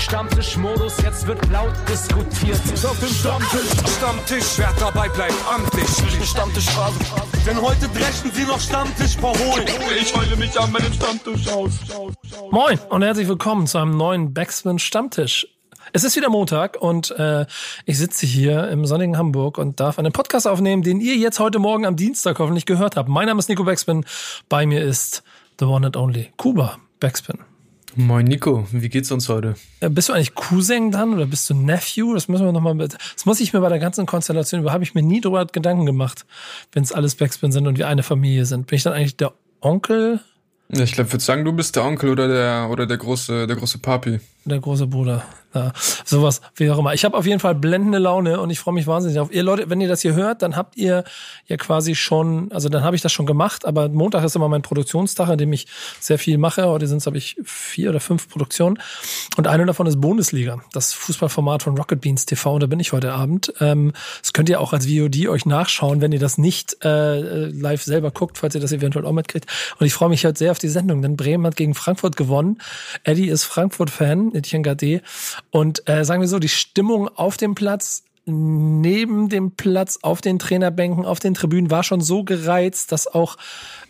Stammtischmodus, jetzt wird laut diskutiert. Auf dem Stammtisch, Stammtisch, wer dabei bleibt, amtlich. Stammtisch Phase. Denn heute dreschen sie noch Stammtisch verholen. Ich heule mich an meinem Stammtisch aus. Moin und herzlich willkommen zu einem neuen Backspin Stammtisch. Es ist wieder Montag und äh, ich sitze hier im sonnigen Hamburg und darf einen Podcast aufnehmen, den ihr jetzt heute Morgen am Dienstag hoffentlich gehört habt. Mein Name ist Nico Backspin. Bei mir ist the one and only Kuba Backspin. Moin Nico, wie geht's uns heute? Äh, bist du eigentlich Cousin dann oder bist du Nephew? Das müssen wir nochmal mit. Das muss ich mir bei der ganzen Konstellation über, habe ich mir nie drüber Gedanken gemacht, wenn es alles Backspin sind und wir eine Familie sind. Bin ich dann eigentlich der Onkel? Ja, ich glaube, ich würde sagen, du bist der Onkel oder der oder der große der große Papi. Der große Bruder. Ja, sowas, wie auch immer. Ich habe auf jeden Fall blendende Laune und ich freue mich wahnsinnig auf. Ihr Leute, wenn ihr das hier hört, dann habt ihr ja quasi schon, also dann habe ich das schon gemacht, aber Montag ist immer mein Produktionstag, an dem ich sehr viel mache. Heute sind es, habe ich, vier oder fünf Produktionen. Und eine davon ist Bundesliga, das Fußballformat von Rocket Beans TV. Und da bin ich heute Abend. Ähm, das könnt ihr auch als VOD euch nachschauen, wenn ihr das nicht äh, live selber guckt, falls ihr das eventuell auch mitkriegt. Und ich freue mich halt sehr auf die Sendung, denn Bremen hat gegen Frankfurt gewonnen. Eddie ist Frankfurt-Fan, Etienne Gade. Und äh, sagen wir so, die Stimmung auf dem Platz, neben dem Platz, auf den Trainerbänken, auf den Tribünen war schon so gereizt, dass auch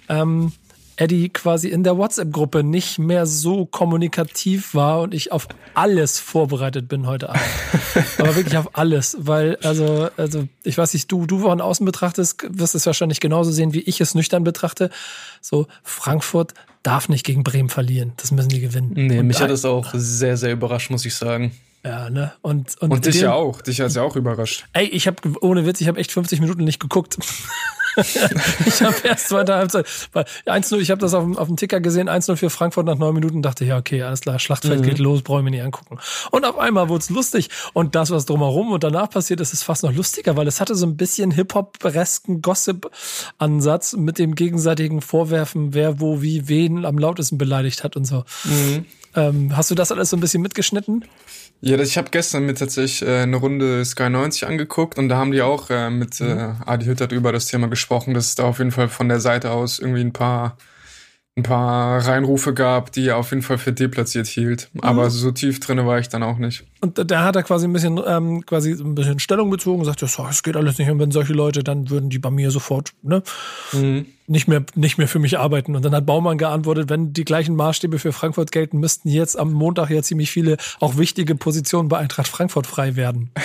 ähm, Eddie quasi in der WhatsApp-Gruppe nicht mehr so kommunikativ war und ich auf alles vorbereitet bin heute Abend. Aber wirklich auf alles, weil, also, also, ich weiß nicht, du, du von außen betrachtest, wirst es wahrscheinlich genauso sehen, wie ich es nüchtern betrachte. So, Frankfurt darf nicht gegen Bremen verlieren. Das müssen die gewinnen. Nee, und mich hat das auch sehr, sehr überrascht, muss ich sagen. Ja, ne? Und, und, Und dich dem- ja auch. Dich hat's ja auch überrascht. Ey, ich habe ohne Witz, ich habe echt 50 Minuten nicht geguckt. ich habe erst zweite Halbzeit. weil 1-0, ich habe das auf, dem- auf dem Ticker gesehen, 1-0 für Frankfurt nach neun Minuten, dachte, ja, okay, alles klar, Schlachtfeld geht los, brauche ich mir nicht angucken. Und auf einmal wurde es lustig. Und das, was drumherum und danach passiert ist, ist fast noch lustiger, weil es hatte so ein bisschen Hip-Hop-resken Gossip-Ansatz mit dem gegenseitigen Vorwerfen, wer wo wie wen am lautesten beleidigt hat und so. Ähm, hast du das alles so ein bisschen mitgeschnitten? Ja, ich habe gestern mir tatsächlich äh, eine Runde Sky 90 angeguckt und da haben die auch äh, mit äh, Adi Hüttert über das Thema gesprochen, dass es da auf jeden Fall von der Seite aus irgendwie ein paar ein paar Reinrufe gab, die er auf jeden Fall für deplatziert hielt. Aber so tief drinne war ich dann auch nicht. Und da- hat er quasi ein bisschen, ähm, quasi ein bisschen Stellung bezogen und sagt, ja, so, es geht alles nicht. Und wenn solche Leute, dann würden die bei mir sofort, ne, nicht mehr, nicht mehr für mich arbeiten. Und dann hat Baumann geantwortet, wenn die gleichen Maßstäbe für Frankfurt gelten, müssten jetzt am Montag ja ziemlich viele auch wichtige Positionen bei Eintracht Frankfurt frei werden.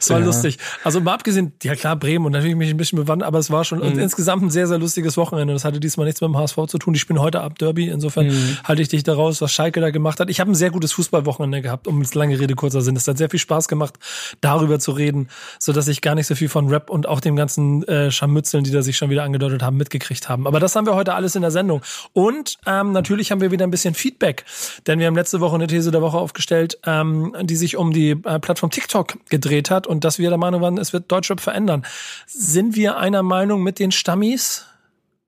Es war Ja. lustig. Also mal abgesehen, ja klar, Bremen und natürlich mich ein bisschen bewandt, aber es war schon und insgesamt ein sehr, sehr lustiges Wochenende. Das hatte diesmal nichts mit dem HSV zu tun. Die spielen heute ab Derby. Insofern halte ich dich daraus, was Schalke da gemacht hat. Ich habe ein sehr gutes Fußballwochenende gehabt, um jetzt lange Rede, kurzer Sinn. Es hat sehr viel Spaß gemacht, darüber zu reden, so dass ich gar nicht so viel von Rap und auch dem ganzen äh, Scharmützeln, die da sich schon wieder angedeutet haben, mitgekriegt haben. Aber das haben wir heute alles in der Sendung. Und ähm, natürlich haben wir wieder ein bisschen Feedback, denn wir haben letzte Woche eine These der Woche aufgestellt, ähm, die sich um die äh, Plattform TikTok gedreht hat und dass wir der Meinung waren, es wird Deutschrap verändern. Sind wir einer Meinung mit den Stammis?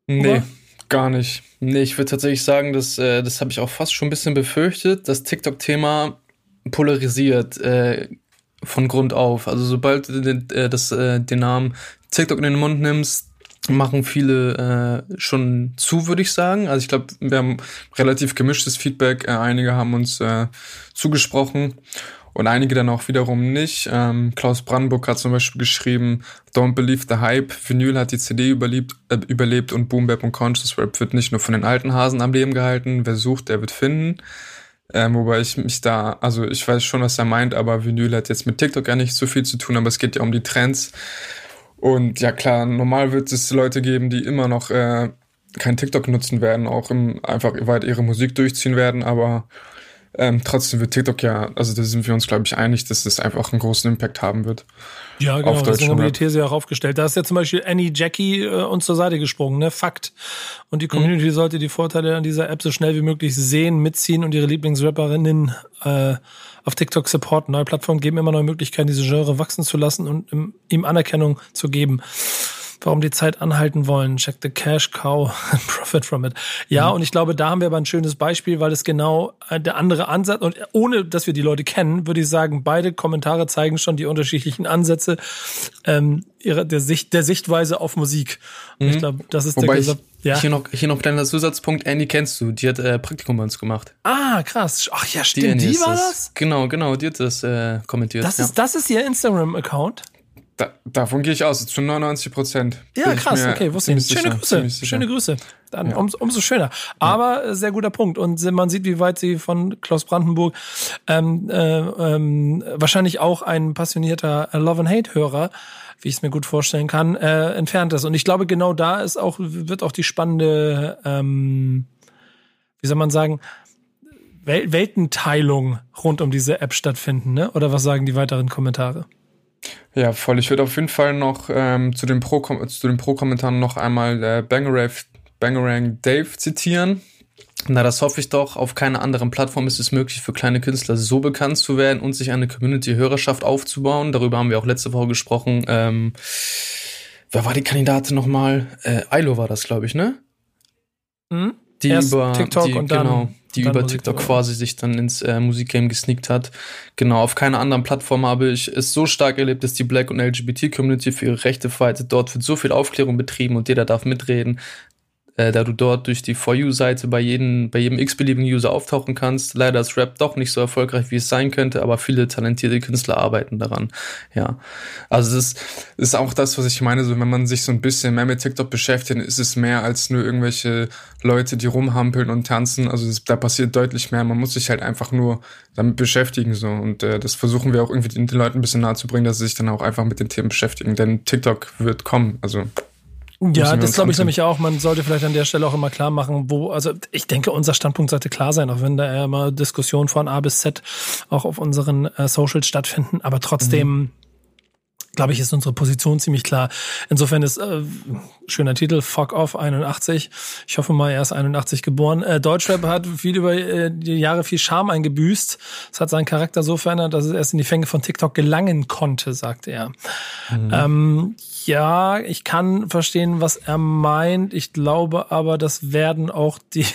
Nee, Oder? Gar nicht. Nee, ich würde tatsächlich sagen, dass, äh, das habe ich auch fast schon ein bisschen befürchtet, das TikTok-Thema polarisiert äh, von Grund auf. Also sobald du den, äh, das, äh, den Namen TikTok in den Mund nimmst, machen viele äh, schon zu, würde ich sagen. Also ich glaube, wir haben relativ gemischtes Feedback. Äh, einige haben uns äh, zugesprochen und einige dann auch wiederum nicht. Ähm, Klaus Brandenburg hat zum Beispiel geschrieben, Don't believe the hype, Vinyl hat die CD überlebt, äh, überlebt und Boom Bap und Conscious Rap wird nicht nur von den alten Hasen am Leben gehalten. Wer sucht, der wird finden. Ähm, wobei ich mich da, also ich weiß schon, was er meint, aber Vinyl hat jetzt mit TikTok ja nicht so viel zu tun, aber es geht ja um die Trends. Und ja klar, normal wird es Leute geben, die immer noch äh, kein TikTok nutzen werden, auch im, einfach weit ihre Musik durchziehen werden, aber ähm, trotzdem wird TikTok ja, also da sind wir uns, glaube ich, einig, dass das einfach einen großen Impact haben wird. Ja, genau. Auf Deswegen haben wir die. These ja auch aufgestellt. Da ist ja zum Beispiel Annie Jackie äh, uns zur Seite gesprungen, ne? Fakt. Und die Community sollte die Vorteile an dieser App so schnell wie möglich sehen, mitziehen und ihre Lieblingsrapperinnen äh, auf TikTok supporten. Neue Plattformen geben immer neue Möglichkeiten, diese Genre wachsen zu lassen und im, ihm Anerkennung zu geben. Warum die Zeit anhalten wollen. Check the cash cow and profit from it. Ja, mhm. und ich glaube, da haben wir aber ein schönes Beispiel, weil es genau äh, der andere Ansatz und ohne, dass wir die Leute kennen, würde ich sagen, beide Kommentare zeigen schon die unterschiedlichen Ansätze ähm, ihrer, der Sicht, der Sichtweise auf Musik. Mhm. Ich glaube, das ist Wobei der ich, ja. Hier noch, hier noch kleiner Zusatzpunkt. Annie kennst du. Die hat äh, Praktikum bei uns gemacht. Ah, krass. Ach ja, stimmt. Die, die war das? Genau, genau. Die hat das äh, kommentiert. Das, ja. ist, das ist ihr Instagram-Account? Da, davon gehe ich aus, zu 99 Prozent. Ja, krass, okay, wusste ich. Schöne Grüße, schöne Grüße. Dann ja. um, umso schöner. Aber ja. Äh, sehr guter Punkt. Und man sieht, wie weit sie von Klaus Brandenburg ähm, äh, ähm, wahrscheinlich auch ein passionierter Love and Hate-Hörer wie ich es mir gut vorstellen kann, äh, entfernt ist. Und ich glaube, genau da ist auch, wird auch die spannende, ähm, wie soll man sagen, Wel Weltenteilung rund um diese App stattfinden, ne? Oder was sagen die weiteren Kommentare? Ja, voll. Ich würde auf jeden Fall noch ähm, zu den Pro-Kommentaren Pro noch einmal äh, Bangarang, Bangarang Dave zitieren. Na, das hoffe ich doch. Auf keiner anderen Plattform ist es möglich, für kleine Künstler so bekannt zu werden und sich eine Community-Hörerschaft aufzubauen. Darüber haben wir auch letzte Woche gesprochen. Ähm, wer war die Kandidatin nochmal? Äh, Ilo war das, glaube ich, ne? Mhm. Die Erst über TikTok die, und dann, genau, die über TikTok quasi sich dann ins äh, Musikgame gesneakt hat. Genau, auf keiner anderen Plattform habe ich es so stark erlebt, dass die Black- und LGBT-Community für ihre Rechte fightet. Dort wird so viel Aufklärung betrieben und jeder darf mitreden äh, da du dort durch die For You-Seite bei jedem, bei jedem x-beliebigen User auftauchen kannst. Leider ist Rap doch nicht so erfolgreich, wie es sein könnte, aber viele talentierte Künstler arbeiten daran. Ja. Also das ist auch das, was ich meine, so wenn man sich so ein bisschen mehr mit TikTok beschäftigt, ist es mehr als nur irgendwelche Leute, die rumhampeln und tanzen. Also das, da passiert deutlich mehr. Man muss sich halt einfach nur damit beschäftigen so und äh, das versuchen wir auch irgendwie den, den Leuten ein bisschen nahe zu bringen, dass sie sich dann auch einfach mit den Themen beschäftigen, denn TikTok wird kommen. Also ja, das glaube ich nämlich auch. Man sollte vielleicht an der Stelle auch immer klar machen, wo, also ich denke, unser Standpunkt sollte klar sein, auch wenn da immer Diskussionen von A bis Z auch auf unseren äh, Socials stattfinden. Aber trotzdem, mhm. glaube ich, ist unsere Position ziemlich klar. Insofern ist äh, schöner Titel, Fuck Off 81. Ich hoffe mal, er ist 81 geboren. Äh, Deutschrap hat viel über äh, die Jahre viel Charme eingebüßt. Es hat seinen Charakter so verändert, dass es erst in die Fänge von TikTok gelangen konnte, sagte er. Mhm. Ähm, ja, ich kann verstehen, was er meint. Ich glaube aber, das werden auch die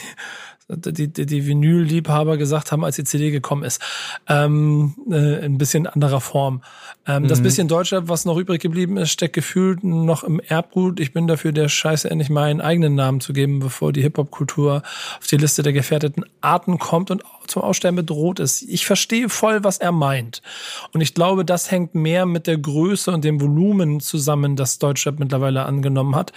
die, die, die Vinyl-Liebhaber gesagt haben, als die CD gekommen ist. Ähm, äh, ein bisschen anderer Form. Ähm, mhm. Das bisschen Deutschrap, was noch übrig geblieben ist, steckt gefühlt noch im Erbgut. Ich bin dafür, der Scheiße endlich mal einen eigenen Namen zu geben, bevor die Hip-Hop-Kultur auf die Liste der gefährdeten Arten kommt und zum Aussterben bedroht ist. Ich verstehe voll, was er meint. Und ich glaube, das hängt mehr mit der Größe und dem Volumen zusammen, das Deutschrap mittlerweile angenommen hat.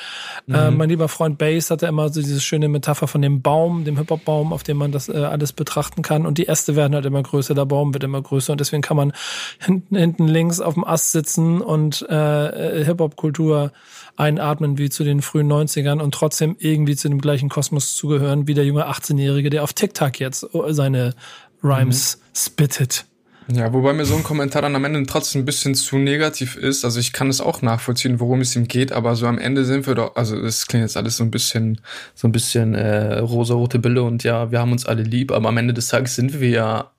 Mhm. Äh, mein lieber Freund Bass hatte immer so diese schöne Metapher von dem Baum, dem Hip-Hop-Baum, auf dem man das äh, alles betrachten kann. Und die Äste werden halt immer größer, der Baum wird immer größer. Und deswegen kann man hinten, hinten links auf dem Ast sitzen und äh, Hip-Hop-Kultur einatmen wie zu den frühen 90ern und trotzdem irgendwie zu dem gleichen Kosmos zugehören wie der junge 18-Jährige, der auf TikTok jetzt seine Rhymes mhm. spittet. Ja, wobei mir so ein Kommentar dann am Ende trotzdem ein bisschen zu negativ ist. Also ich kann es auch nachvollziehen, worum es ihm geht, aber so am Ende sind wir doch, also das klingt jetzt alles so ein bisschen, so ein bisschen äh, rosa-rote Bille und ja, wir haben uns alle lieb, aber am Ende des Tages sind wir ja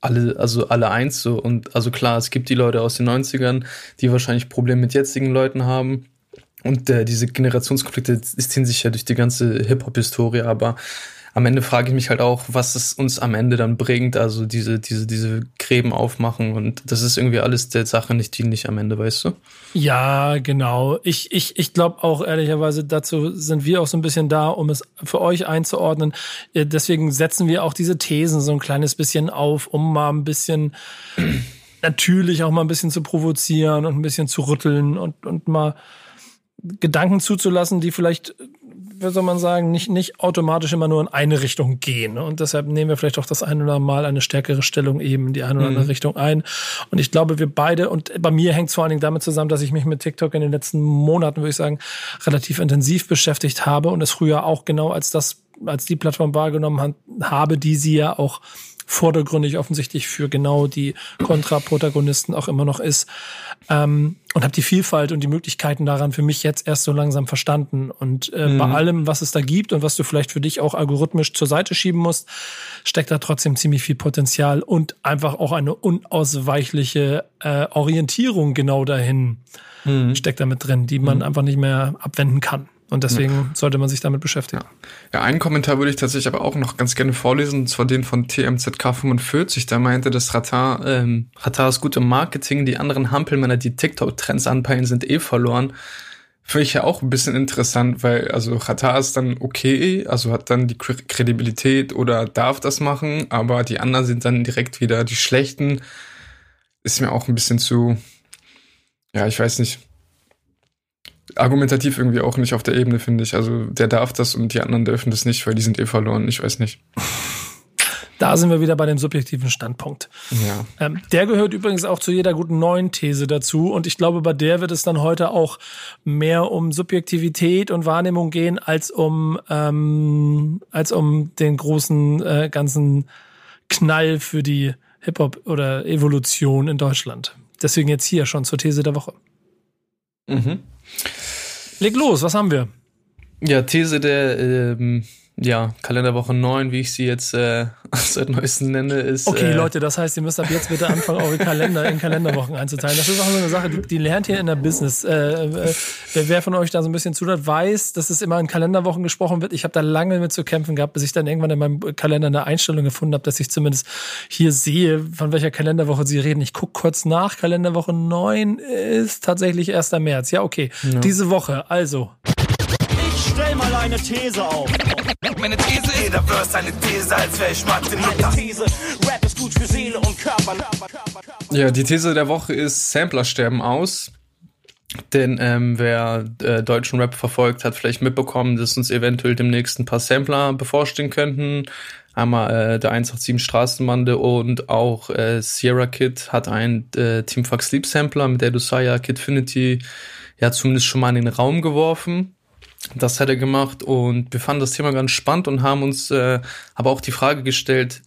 alle, also alle eins so. Und also klar, es gibt die Leute aus den 90ern, die wahrscheinlich Probleme mit jetzigen Leuten haben. Und äh, diese Generationskonflikte ziehen sich ja durch die ganze Hip-Hop-Historie, aber am Ende frage ich mich halt auch, was es uns am Ende dann bringt, also diese, diese, diese Gräben aufmachen und das ist irgendwie alles der Sache nicht dienlich am Ende, weißt du? Ja, genau. Ich, ich, ich glaube auch ehrlicherweise, dazu sind wir auch so ein bisschen da, um es für euch einzuordnen. Äh, deswegen setzen wir auch diese Thesen so ein kleines bisschen auf, um mal ein bisschen natürlich auch mal ein bisschen zu provozieren und ein bisschen zu rütteln und, und mal Gedanken zuzulassen, die vielleicht wie soll man sagen, nicht, nicht automatisch immer nur in eine Richtung gehen. Ne? Und deshalb nehmen wir vielleicht auch das ein oder Mal eine stärkere Stellung eben in die eine oder andere mhm. Richtung ein. Und ich glaube, wir beide, und bei mir hängt es vor allen Dingen damit zusammen, dass ich mich mit TikTok in den letzten Monaten, würde ich sagen, relativ intensiv beschäftigt habe und es früher auch genau als das, als die Plattform wahrgenommen habe, die sie ja auch vordergründig offensichtlich für genau die Kontraprotagonisten auch immer noch ist. Ähm, und habe die Vielfalt und die Möglichkeiten daran für mich jetzt erst so langsam verstanden. Und äh, mhm. bei allem, was es da gibt und was du vielleicht für dich auch algorithmisch zur Seite schieben musst, steckt da trotzdem ziemlich viel Potenzial und einfach auch eine unausweichliche äh, Orientierung genau dahin mhm. steckt da mit drin, die man mhm. einfach nicht mehr abwenden kann. Und deswegen ja. sollte man sich damit beschäftigen. Ja. ja, einen Kommentar würde ich tatsächlich aber auch noch ganz gerne vorlesen, und zwar den von TMZK45. Der meinte, dass Ratar, ähm, Ratar ist gut im Marketing, die anderen Hampelmänner, die TikTok-Trends anpeilen, sind eh verloren. Finde ich ja auch ein bisschen interessant, weil also Ratar ist dann okay, also hat dann die Kredibilität oder darf das machen, aber die anderen sind dann direkt wieder die Schlechten. Ist mir auch ein bisschen zu, ja, ich weiß nicht, argumentativ irgendwie auch nicht auf der Ebene, finde ich. Also der darf das und die anderen dürfen das nicht, weil die sind eh verloren. Ich weiß nicht. Da sind wir wieder bei dem subjektiven Standpunkt. Ja. Ähm, der gehört übrigens auch zu jeder guten neuen These dazu. Und ich glaube, bei der wird es dann heute auch mehr um Subjektivität und Wahrnehmung gehen, als um, ähm, als um den großen äh, ganzen Knall für die Hip-Hop oder Evolution in Deutschland. Deswegen jetzt hier schon zur These der Woche. Mhm. Leg los, was haben wir? Ja, These der ähm, ja, Kalenderwoche 9, wie ich sie jetzt äh, seit neuestem nenne, ist. Okay, äh, Leute, das heißt, ihr müsst ab jetzt bitte anfangen, eure Kalender in Kalenderwochen einzuteilen. Das ist auch so eine Sache, die, die lernt ihr in der Business. Äh, äh, wer von euch da so ein bisschen zuhört, weiß, dass es immer in Kalenderwochen gesprochen wird. Ich habe da lange mit zu kämpfen gehabt, bis ich dann irgendwann in meinem Kalender eine Einstellung gefunden habe, dass ich zumindest hier sehe, von welcher Kalenderwoche sie reden. Ich gucke kurz nach. Kalenderwoche 9 ist tatsächlich 1. März. Ja, okay. Ja. Diese Woche, also. Stell mal eine These auf. Meine These ist, jeder Verse eine These, als wäre ich Martin Luther. These, Rap ist gut für Seele und Körper. Ja, die These der Woche ist, Sampler sterben aus. Denn ähm, wer äh, deutschen Rap verfolgt, hat vielleicht mitbekommen, dass uns eventuell demnächst ein paar Sampler bevorstehen könnten. Einmal äh, der 187 Straßenbande und auch äh, Sierra Kid hat ein äh, Team Fuck Sleep Sampler mit der Dosaya Kidfinity ja zumindest schon mal in den Raum geworfen. Das hat er gemacht und wir fanden das Thema ganz spannend und haben uns äh, aber auch die Frage gestellt,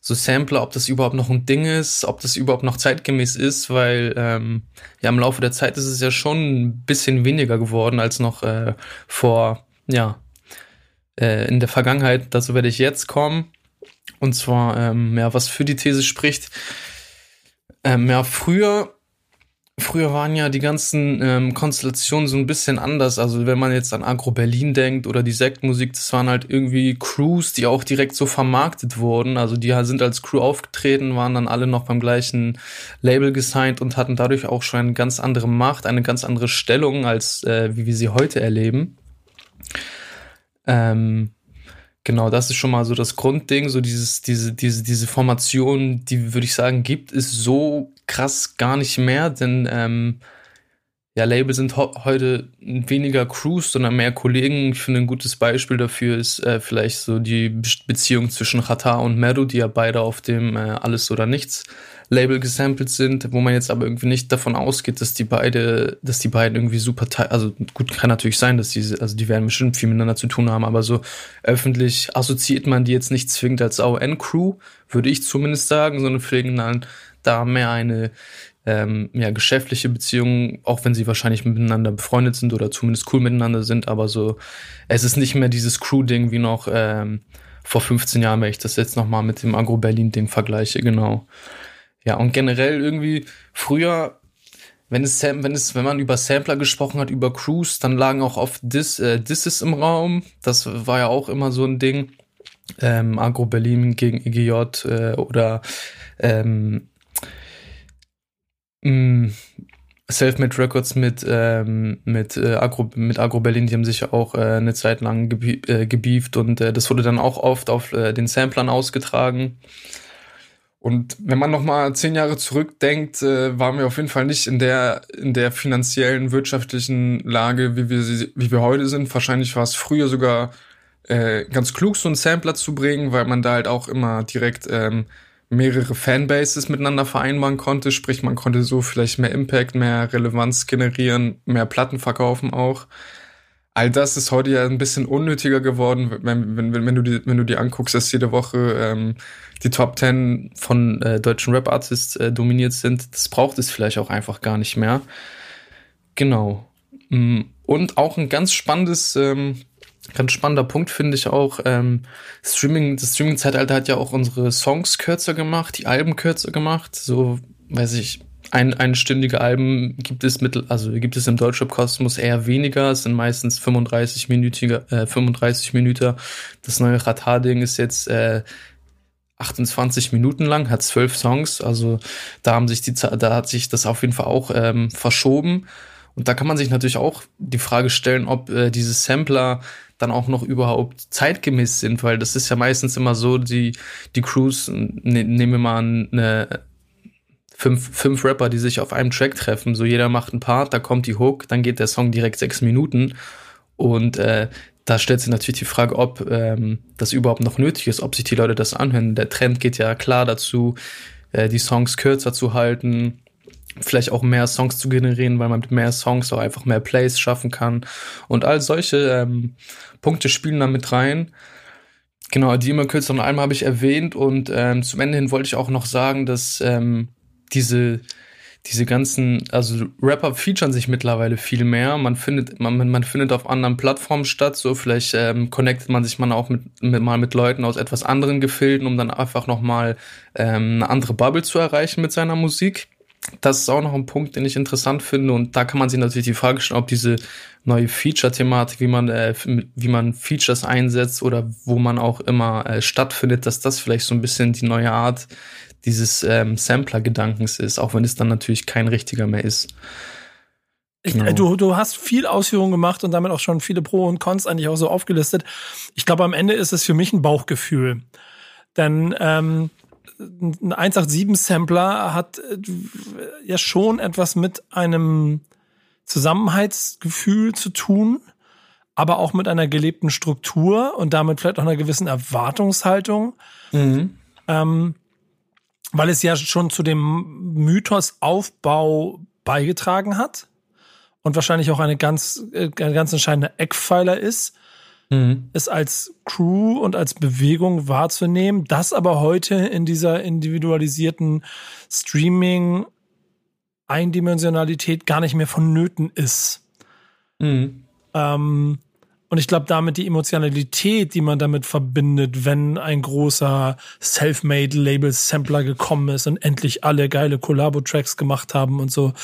so Sampler, ob das überhaupt noch ein Ding ist, ob das überhaupt noch zeitgemäß ist, weil ähm, ja im Laufe der Zeit ist es ja schon ein bisschen weniger geworden als noch äh, vor, ja, äh, in der Vergangenheit. Dazu werde ich jetzt kommen. Und zwar, ähm, ja, was für die These spricht. Ähm, ja, früher Früher waren ja die ganzen ähm, Konstellationen so ein bisschen anders. Also wenn man jetzt an Agro Berlin denkt oder die Sektmusik, das waren halt irgendwie Crews, die auch direkt so vermarktet wurden. Also die sind als Crew aufgetreten, waren dann alle noch beim gleichen Label gesigned und hatten dadurch auch schon eine ganz andere Macht, eine ganz andere Stellung, als äh, wie wir sie heute erleben. Ähm, Genau, das ist schon mal so das Grundding, so dieses, diese, diese, diese Formation, die würde ich sagen, gibt es so krass gar nicht mehr, denn ähm, ja, Label sind heute weniger Crews, sondern mehr Kollegen. Ich finde, ein gutes Beispiel dafür ist äh, vielleicht so die Be Beziehung zwischen Chata und Meru, die ja beide auf dem äh, Alles oder Nichts Label gesampelt sind, wo man jetzt aber irgendwie nicht davon ausgeht, dass die beide, dass die beiden irgendwie super, also gut, kann natürlich sein, dass die, also die werden bestimmt viel miteinander zu tun haben, aber so öffentlich assoziiert man die jetzt nicht zwingend als AON-Crew, würde ich zumindest sagen, sondern pflegen dann da mehr eine ähm, ja, geschäftliche Beziehung, auch wenn sie wahrscheinlich miteinander befreundet sind oder zumindest cool miteinander sind, aber so, es ist nicht mehr dieses Crew-Ding wie noch ähm, vor 15 Jahren, wenn ich das jetzt nochmal mit dem Agro-Berlin-Ding vergleiche, genau. Ja, und generell irgendwie früher, wenn es, wenn es, wenn man über Sampler gesprochen hat, über Crews, dann lagen auch oft Dis, äh, Disses im Raum. Das war ja auch immer so ein Ding. Ähm, Agro Berlin gegen EGJ äh, oder ähm, mm, Selfmade Records mit ähm, mit äh, Agro mit Agro Berlin, die haben sich auch äh, eine Zeit lang gebie äh, gebieft und äh, das wurde dann auch oft auf äh, den Samplern ausgetragen. Und wenn man noch mal zehn Jahre zurückdenkt, äh, waren wir auf jeden Fall nicht in der in der finanziellen wirtschaftlichen Lage, wie wir wie wir heute sind. Wahrscheinlich war es früher sogar äh, ganz klug, so einen Sampler zu bringen, weil man da halt auch immer direkt ähm, mehrere Fanbases miteinander vereinbaren konnte. Sprich, man konnte so vielleicht mehr Impact, mehr Relevanz generieren, mehr Platten verkaufen auch. all das ist heute ja ein bisschen unnötiger geworden, wenn, wenn, wenn, du, die, wenn du dir anguckst, dass jede Woche ähm, die Top Ten von äh, deutschen Rap-Artists äh, dominiert sind. Das braucht es vielleicht auch einfach gar nicht mehr. Genau. Mm, und auch ein ganz spannendes, ähm, ganz spannender Punkt finde ich auch, ähm, Streaming, das Streaming-Zeitalter hat ja auch unsere Songs kürzer gemacht, die Alben kürzer gemacht. So, weiß ich, ein, einstündige Alben gibt es mittel, also gibt es im Deutschrap-Kosmos eher weniger. Es sind meistens 35 minütige, äh, 35 Minuten. Das neue Ratarding ist jetzt äh, 28 Minuten lang, hat zwölf Songs. Also da haben sich die, da hat sich das auf jeden Fall auch ähm, verschoben. Und da kann man sich natürlich auch die Frage stellen, ob äh, diese Sampler dann auch noch überhaupt zeitgemäß sind, weil das ist ja meistens immer so, die, die Crews, ne, nehmen wir mal eine fünf, fünf Rapper, die sich auf einem Track treffen. So jeder macht einen Part, da kommt die Hook, dann geht der Song direkt sechs Minuten. Und äh, da stellt sich natürlich die Frage, ob ähm, das überhaupt noch nötig ist, ob sich die Leute das anhören. Der Trend geht ja klar dazu, äh, die Songs kürzer zu halten, vielleicht auch mehr Songs zu generieren, weil man mit mehr Songs auch einfach mehr Plays schaffen kann. Und all solche ähm, Punkte spielen da mit rein. Genau, die immer kürzeren Alben habe ich erwähnt und ähm, zum Ende hin wollte ich auch noch sagen, dass ähm, diese, diese ganzen, also Rapper featuren sich mittlerweile viel mehr. Man findet, man, man findet auf anderen Plattformen statt. So vielleicht ähm, connectet man sich mal auch mit, mit mal mit Leuten aus etwas anderen Gefilden, um dann einfach noch mal ähm, eine andere Bubble zu erreichen mit seiner Musik. Das ist auch noch ein Punkt, den ich interessant finde. Und da kann man sich natürlich die Frage stellen, ob diese neue Feature-Thematik, wie man, äh, wie man Features einsetzt oder wo man auch immer äh, stattfindet, dass das vielleicht so ein bisschen die neue Art dieses ähm, Sampler-Gedankens ist, auch wenn es dann natürlich kein richtiger mehr ist. Genau. Du, du hast viel Ausführungen gemacht und damit auch schon viele Pro und Cons eigentlich auch so aufgelistet. Ich glaube, am Ende ist es für mich ein Bauchgefühl. Denn ähm, ein 187-Sampler hat äh, ja schon etwas mit einem Zusammenhaltsgefühl zu tun, aber auch mit einer gelebten Struktur und damit vielleicht auch einer gewissen Erwartungshaltung. Mhm. Ähm, weil es ja schon zu dem Mythosaufbau beigetragen hat und wahrscheinlich auch eine ganz, äh, ein ganz entscheidender Eckpfeiler ist, mhm. es als Crew und als Bewegung wahrzunehmen, das aber heute in dieser individualisierten Streaming Eindimensionalität gar nicht mehr vonnöten ist. Mhm. Ähm, und ich glaube, damit die Emotionalität, die man damit verbindet, wenn ein großer Self-Made-Label-Sampler gekommen ist und endlich alle geile Collabo-Tracks gemacht haben und so,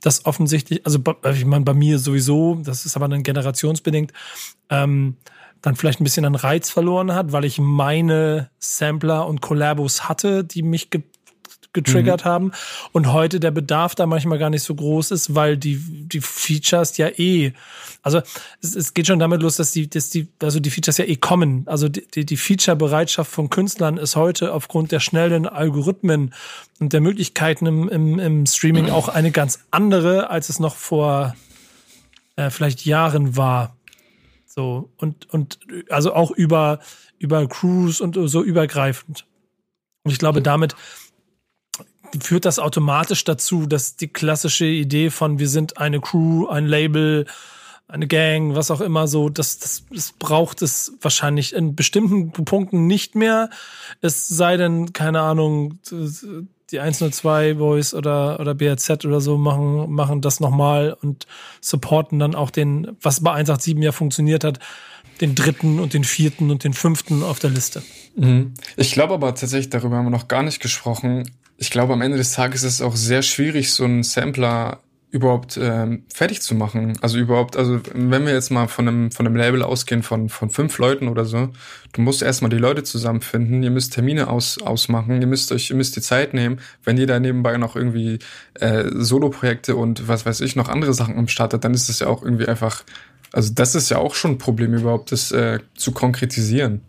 das offensichtlich, also ich meine, bei mir sowieso, das ist aber dann generationsbedingt, ähm, dann vielleicht ein bisschen an Reiz verloren hat, weil ich meine Sampler und Collabos hatte, die mich ge getriggert mhm. haben und heute der Bedarf da manchmal gar nicht so groß ist, weil die die Features ja eh also es, es geht schon damit los, dass die dass die also die Features ja eh kommen. Also die die, die Feature-Bereitschaft von Künstlern ist heute aufgrund der schnellen Algorithmen und der Möglichkeiten im, im, im Streaming auch eine ganz andere, als es noch vor äh, vielleicht Jahren war. So und und also auch über über Crews und so übergreifend. Und ich glaube, damit führt das automatisch dazu, dass die klassische Idee von wir sind eine Crew, ein Label, eine Gang, was auch immer so, das, das, das braucht es wahrscheinlich in bestimmten Punkten nicht mehr. Es sei denn, keine Ahnung, die 102 Boys oder, oder BRZ oder so machen, machen das nochmal und supporten dann auch den, was bei 187 ja funktioniert hat, den dritten und den vierten und den fünften auf der Liste. Mhm. Ich glaube aber tatsächlich, darüber haben wir noch gar nicht gesprochen ich glaube, am Ende des Tages ist es auch sehr schwierig, so einen Sampler überhaupt ähm, fertig zu machen. Also überhaupt, also wenn wir jetzt mal von einem, von einem Label ausgehen von, von fünf Leuten oder so, du musst erstmal die Leute zusammenfinden, ihr müsst Termine aus, ausmachen, ihr müsst euch, ihr müsst die Zeit nehmen. Wenn ihr da nebenbei noch irgendwie äh, Solo-Projekte und was weiß ich, noch andere Sachen am Start hat, dann ist das ja auch irgendwie einfach, also das ist ja auch schon ein Problem überhaupt, das äh, zu konkretisieren.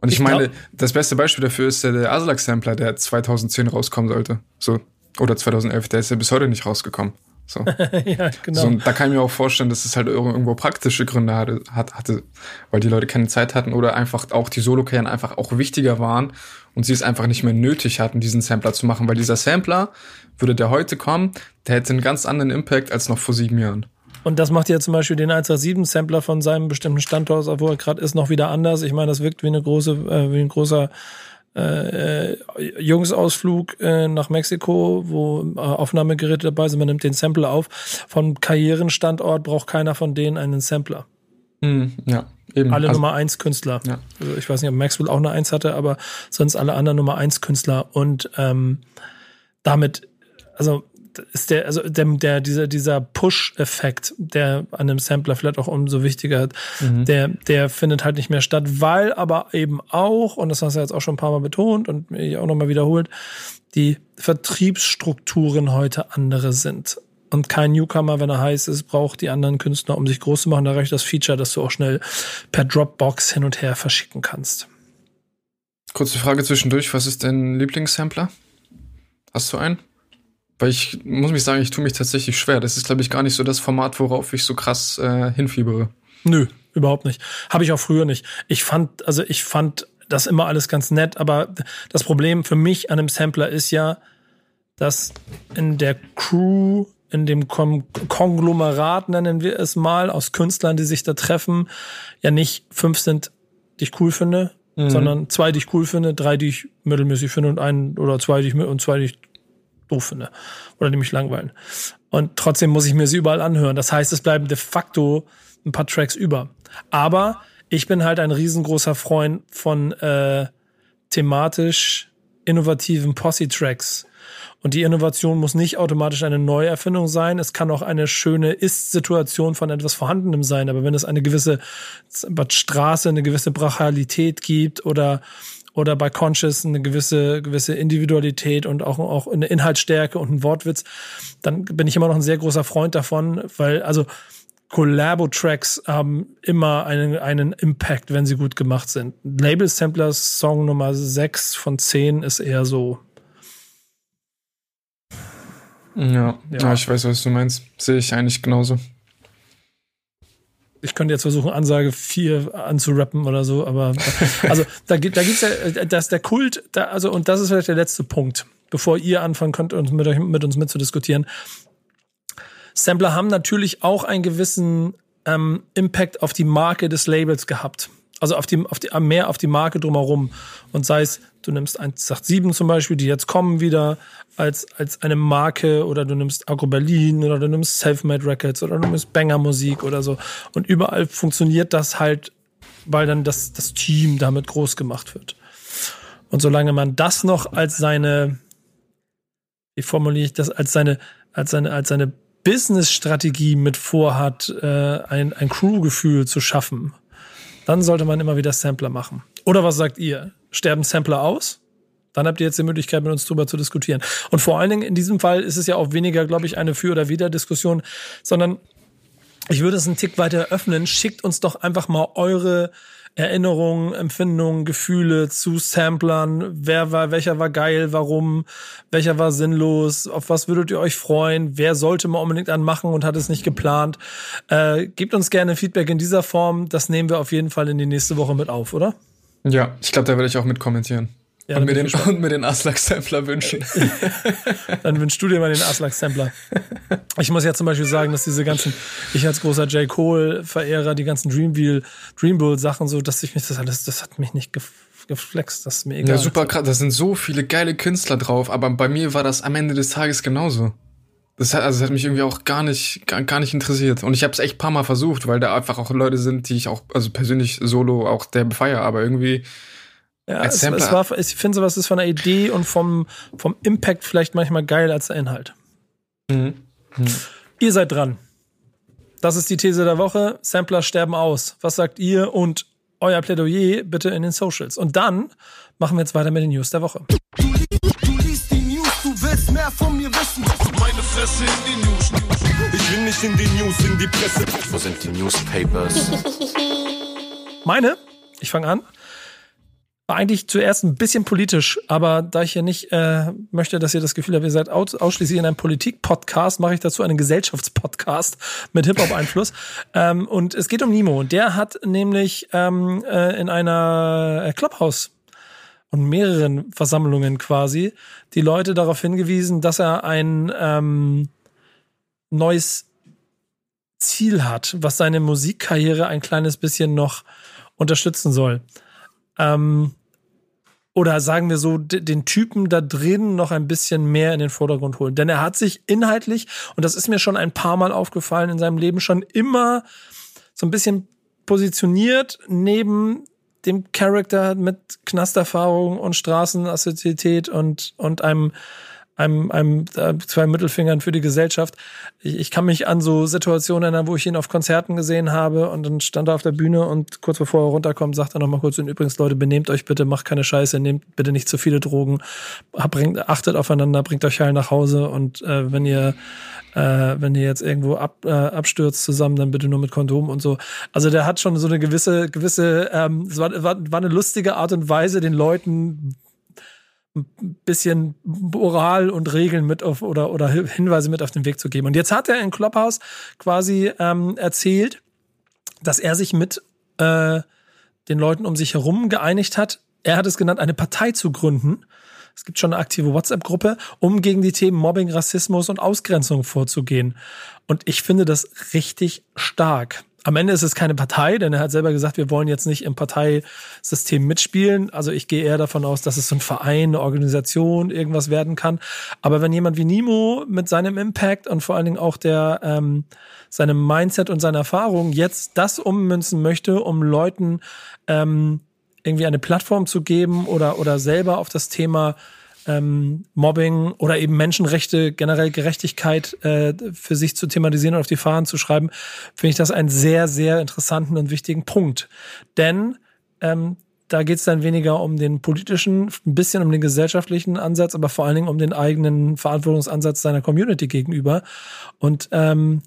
Und ich, ich meine, das beste Beispiel dafür ist der, der Aslak-Sampler, der 2010 rauskommen sollte. So. Oder 2011, der ist ja bis heute nicht rausgekommen. So. ja, genau. So, und da kann ich mir auch vorstellen, dass es halt irgendwo praktische Gründe hatte, hatte, weil die Leute keine Zeit hatten oder einfach auch die Solo-Karrieren einfach auch wichtiger waren und sie es einfach nicht mehr nötig hatten, diesen Sampler zu machen, weil dieser Sampler, würde der heute kommen, der hätte einen ganz anderen Impact als noch vor sieben Jahren. Und das macht ja zum Beispiel den 187-Sampler von seinem bestimmten Standort, wo er gerade ist, noch wieder anders. Ich meine, das wirkt wie eine große, äh, wie ein großer äh, äh, Jungsausflug äh, nach Mexiko, wo äh, Aufnahmegeräte dabei sind. Man nimmt den Sampler auf. Vom Karrierenstandort braucht keiner von denen einen Sampler. Hm, ja, eben. Alle also, Nummer eins Künstler. Ja. Also ich weiß nicht, ob Maxwell auch eine Eins hatte, aber sonst alle anderen Nummer eins Künstler. Und ähm, damit, also ist der, also der, der dieser, dieser Push-Effekt, der an einem Sampler vielleicht auch umso wichtiger hat, mhm. der, der findet halt nicht mehr statt, weil aber eben auch, und das hast du jetzt auch schon ein paar Mal betont und ich auch nochmal wiederholt, die Vertriebsstrukturen heute andere sind. Und kein Newcomer, wenn er heiß ist, braucht die anderen Künstler, um sich groß zu machen. Da reicht das Feature, dass du auch schnell per Dropbox hin und her verschicken kannst. Kurze Frage zwischendurch. Was ist dein Lieblingssampler? Hast du einen? Weil ich muss mich sagen, ich tue mich tatsächlich schwer. Das ist, glaube ich, gar nicht so das Format, worauf ich so krass äh, hinfiebere. Nö, überhaupt nicht. Habe ich auch früher nicht. Ich fand, also ich fand das immer alles ganz nett, aber das Problem für mich an einem Sampler ist ja, dass in der Crew, in dem Konglomerat, nennen wir es mal, aus Künstlern, die sich da treffen, ja nicht fünf sind, die ich cool finde, mhm. sondern zwei, die ich cool finde, drei, die ich mittelmäßig finde und einen oder zwei, die ich und zwei, die ich doof finde oder die mich langweilen. Und trotzdem muss ich mir sie überall anhören. Das heißt, es bleiben de facto ein paar Tracks über. Aber ich bin halt ein riesengroßer Freund von äh, thematisch innovativen Posse-Tracks. Und die Innovation muss nicht automatisch eine Neuerfindung sein. Es kann auch eine schöne Ist-Situation von etwas Vorhandenem sein. Aber wenn es eine gewisse Straße, eine gewisse Brachialität gibt oder oder bei Conscious eine gewisse, gewisse Individualität und auch, auch eine Inhaltsstärke und ein Wortwitz, dann bin ich immer noch ein sehr großer Freund davon, weil, also, Collabo-Tracks haben immer einen, einen Impact, wenn sie gut gemacht sind. Label Samplers Song Nummer 6 von 10 ist eher so. Ja, ja. ja ich weiß, was du meinst. Sehe ich eigentlich genauso ich könnte jetzt versuchen, Ansage 4 anzurappen oder so, aber also da, gibt da gibt's ja, dass der Kult, da, also und das ist vielleicht der letzte Punkt, bevor ihr anfangen könnt, uns mit, euch, mit uns mitzudiskutieren. Sampler haben natürlich auch einen gewissen ähm, Impact auf die Marke des Labels gehabt also auf die, auf die, mehr auf die Marke drumherum. Und sei es, du nimmst 187 zum Beispiel, die jetzt kommen wieder als, als eine Marke oder du nimmst Agro Berlin oder du nimmst Selfmade Records oder du nimmst Banger Musik oder so. Und überall funktioniert das halt, weil dann das, das Team damit groß gemacht wird. Und solange man das noch als seine, wie formuliere ich das, als seine, als seine, als seine Business-Strategie mit vorhat, äh, ein, ein Crew-Gefühl zu schaffen dann sollte man immer wieder Sampler machen. Oder was sagt ihr? Sterben Sampler aus? Dann habt ihr jetzt die Möglichkeit, mit uns drüber zu diskutieren. Und vor allen Dingen in diesem Fall ist es ja auch weniger, glaube ich, eine Für- oder Wider-Diskussion, sondern ich würde es einen Tick weiter öffnen. Schickt uns doch einfach mal eure Erinnerungen, Empfindungen, Gefühle zu Samplern. Wer war, welcher war geil, warum, welcher war sinnlos, auf was würdet ihr euch freuen, wer sollte man unbedingt anmachen und hat es nicht geplant. Äh, gebt uns gerne Feedback in dieser Form. Das nehmen wir auf jeden Fall in die nächste Woche mit auf, oder? Ja, ich glaube, da werde ich auch mit kommentieren. Ja, und, mir den, und mir den Aslak-Sampler wünschen. dann wünschst du dir mal den Aslak-Sampler. Ich muss ja zum Beispiel sagen, dass diese ganzen, ich als großer J. Cole-Verehrer, die ganzen Dreamwheel, Dreambull-Sachen so, dass ich mich das alles, das hat mich nicht geflext, das ist mir egal. Ja, super krass, da sind so viele geile Künstler drauf, aber bei mir war das am Ende des Tages genauso. Das hat, also das hat mich irgendwie auch gar nicht, gar, gar nicht interessiert. Und ich habe es echt paar Mal versucht, weil da einfach auch Leute sind, die ich auch, also persönlich solo auch der befeier, aber irgendwie ja, es, es, war, ich finde sowas ist von der Idee und vom, vom Impact vielleicht manchmal geil als der Inhalt. Mhm. Mhm. Ihr seid dran. Das ist die These der Woche. Sampler sterben aus. Was sagt ihr und euer Plädoyer bitte in den Socials? Und dann machen wir jetzt weiter mit den News der Woche. Du, du liest die News, du willst mehr von mir wissen. Meine Fresse in die News. Ich will nicht in die News, in die Presse. Wo sind die Newspapers? Meine? Ich fange an war eigentlich zuerst ein bisschen politisch, aber da ich ja nicht äh, möchte, dass ihr das Gefühl habt, ihr seid aus, ausschließlich in einem Politik-Podcast, mache ich dazu einen Gesellschaftspodcast mit Hip-Hop-Einfluss. ähm, und es geht um Nimo. Der hat nämlich ähm, äh, in einer äh, Clubhouse und mehreren Versammlungen quasi die Leute darauf hingewiesen, dass er ein ähm, neues Ziel hat, was seine Musikkarriere ein kleines bisschen noch unterstützen soll. Ähm, oder sagen wir so, den Typen da drin noch ein bisschen mehr in den Vordergrund holen. Denn er hat sich inhaltlich, und das ist mir schon ein paar Mal aufgefallen in seinem Leben, schon immer so ein bisschen positioniert neben dem Charakter mit Knasterfahrung und Straßenassoziität und, und einem einem, einem äh, zwei Mittelfingern für die Gesellschaft. Ich, ich kann mich an so Situationen erinnern, wo ich ihn auf Konzerten gesehen habe und dann stand er auf der Bühne und kurz bevor er runterkommt, sagt er nochmal kurz, und übrigens Leute, benehmt euch bitte, macht keine Scheiße, nehmt bitte nicht zu viele Drogen, bringt, achtet aufeinander, bringt euch heil nach Hause und äh, wenn ihr äh, wenn ihr jetzt irgendwo ab, äh, abstürzt zusammen, dann bitte nur mit Kondom und so. Also der hat schon so eine gewisse, gewisse, ähm, es war, war, war eine lustige Art und Weise, den Leuten bisschen Moral und Regeln mit auf oder, oder Hinweise mit auf den Weg zu geben. Und jetzt hat er in Clubhouse quasi ähm, erzählt, dass er sich mit äh, den Leuten um sich herum geeinigt hat. Er hat es genannt, eine Partei zu gründen. Es gibt schon eine aktive WhatsApp-Gruppe, um gegen die Themen Mobbing, Rassismus und Ausgrenzung vorzugehen. Und ich finde das richtig stark am Ende ist es keine Partei, denn er hat selber gesagt, wir wollen jetzt nicht im Parteisystem mitspielen. Also ich gehe eher davon aus, dass es so ein Verein, eine Organisation, irgendwas werden kann. Aber wenn jemand wie Nimo mit seinem Impact und vor allen Dingen auch der ähm, seinem Mindset und seiner Erfahrung jetzt das ummünzen möchte, um Leuten ähm, irgendwie eine Plattform zu geben oder oder selber auf das Thema ähm, Mobbing oder eben Menschenrechte, generell Gerechtigkeit äh, für sich zu thematisieren und auf die Fahnen zu schreiben, finde ich das einen sehr, sehr interessanten und wichtigen Punkt. Denn ähm, da geht es dann weniger um den politischen, ein bisschen um den gesellschaftlichen Ansatz, aber vor allen Dingen um den eigenen Verantwortungsansatz seiner Community gegenüber. Und ähm,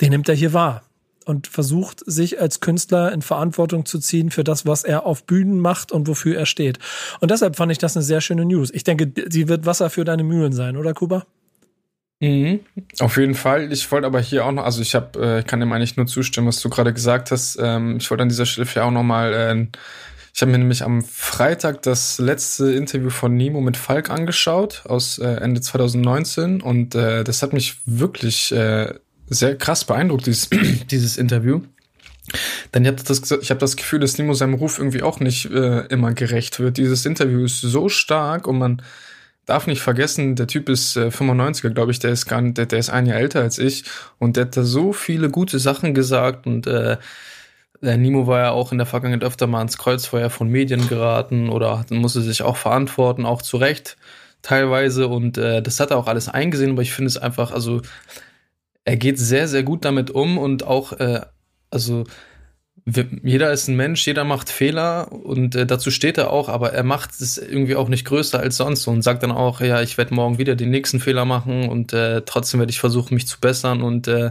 den nimmt er hier wahr und versucht, sich als Künstler in Verantwortung zu ziehen für das, was er auf Bühnen macht und wofür er steht. Und deshalb fand ich das eine sehr schöne News. Ich denke, sie wird Wasser für deine Mühlen sein, oder Kuba? Mhm, auf jeden Fall. Ich wollte aber hier auch noch, also ich habe, äh, kann dem eigentlich nur zustimmen, was du gerade gesagt hast. Ähm, ich wollte an dieser Stelle für auch noch mal äh, ich habe mir nämlich am Freitag das letzte Interview von Nemo mit Falk angeschaut aus äh, Ende 2019 und äh, das hat mich wirklich äh, sehr krass beeindruckt, dieses, dieses Interview. Denn ich habe das, ich hab das Gefühl, dass Nemo seinem Ruf irgendwie auch nicht äh, immer gerecht wird. Dieses Interview ist so stark und man darf nicht vergessen, der Typ ist äh, 95er, glaube ich, der ist gar nicht, der, der ist ein Jahr älter als ich und der hat da so viele gute Sachen gesagt und äh, Nimo war ja auch in der Vergangenheit öfter mal ins Kreuzfeuer von Medien geraten oder musste sich auch verantworten, auch zu Recht teilweise und äh, das hat er auch alles eingesehen, aber ich finde es einfach, also er geht sehr, sehr gut damit um und auch, äh, also jeder ist ein Mensch, jeder macht Fehler und äh, dazu steht er auch, aber er macht es irgendwie auch nicht größer als sonst und sagt dann auch, ja, ich werde morgen wieder den nächsten Fehler machen und äh, trotzdem werde ich versuchen, mich zu bessern und äh,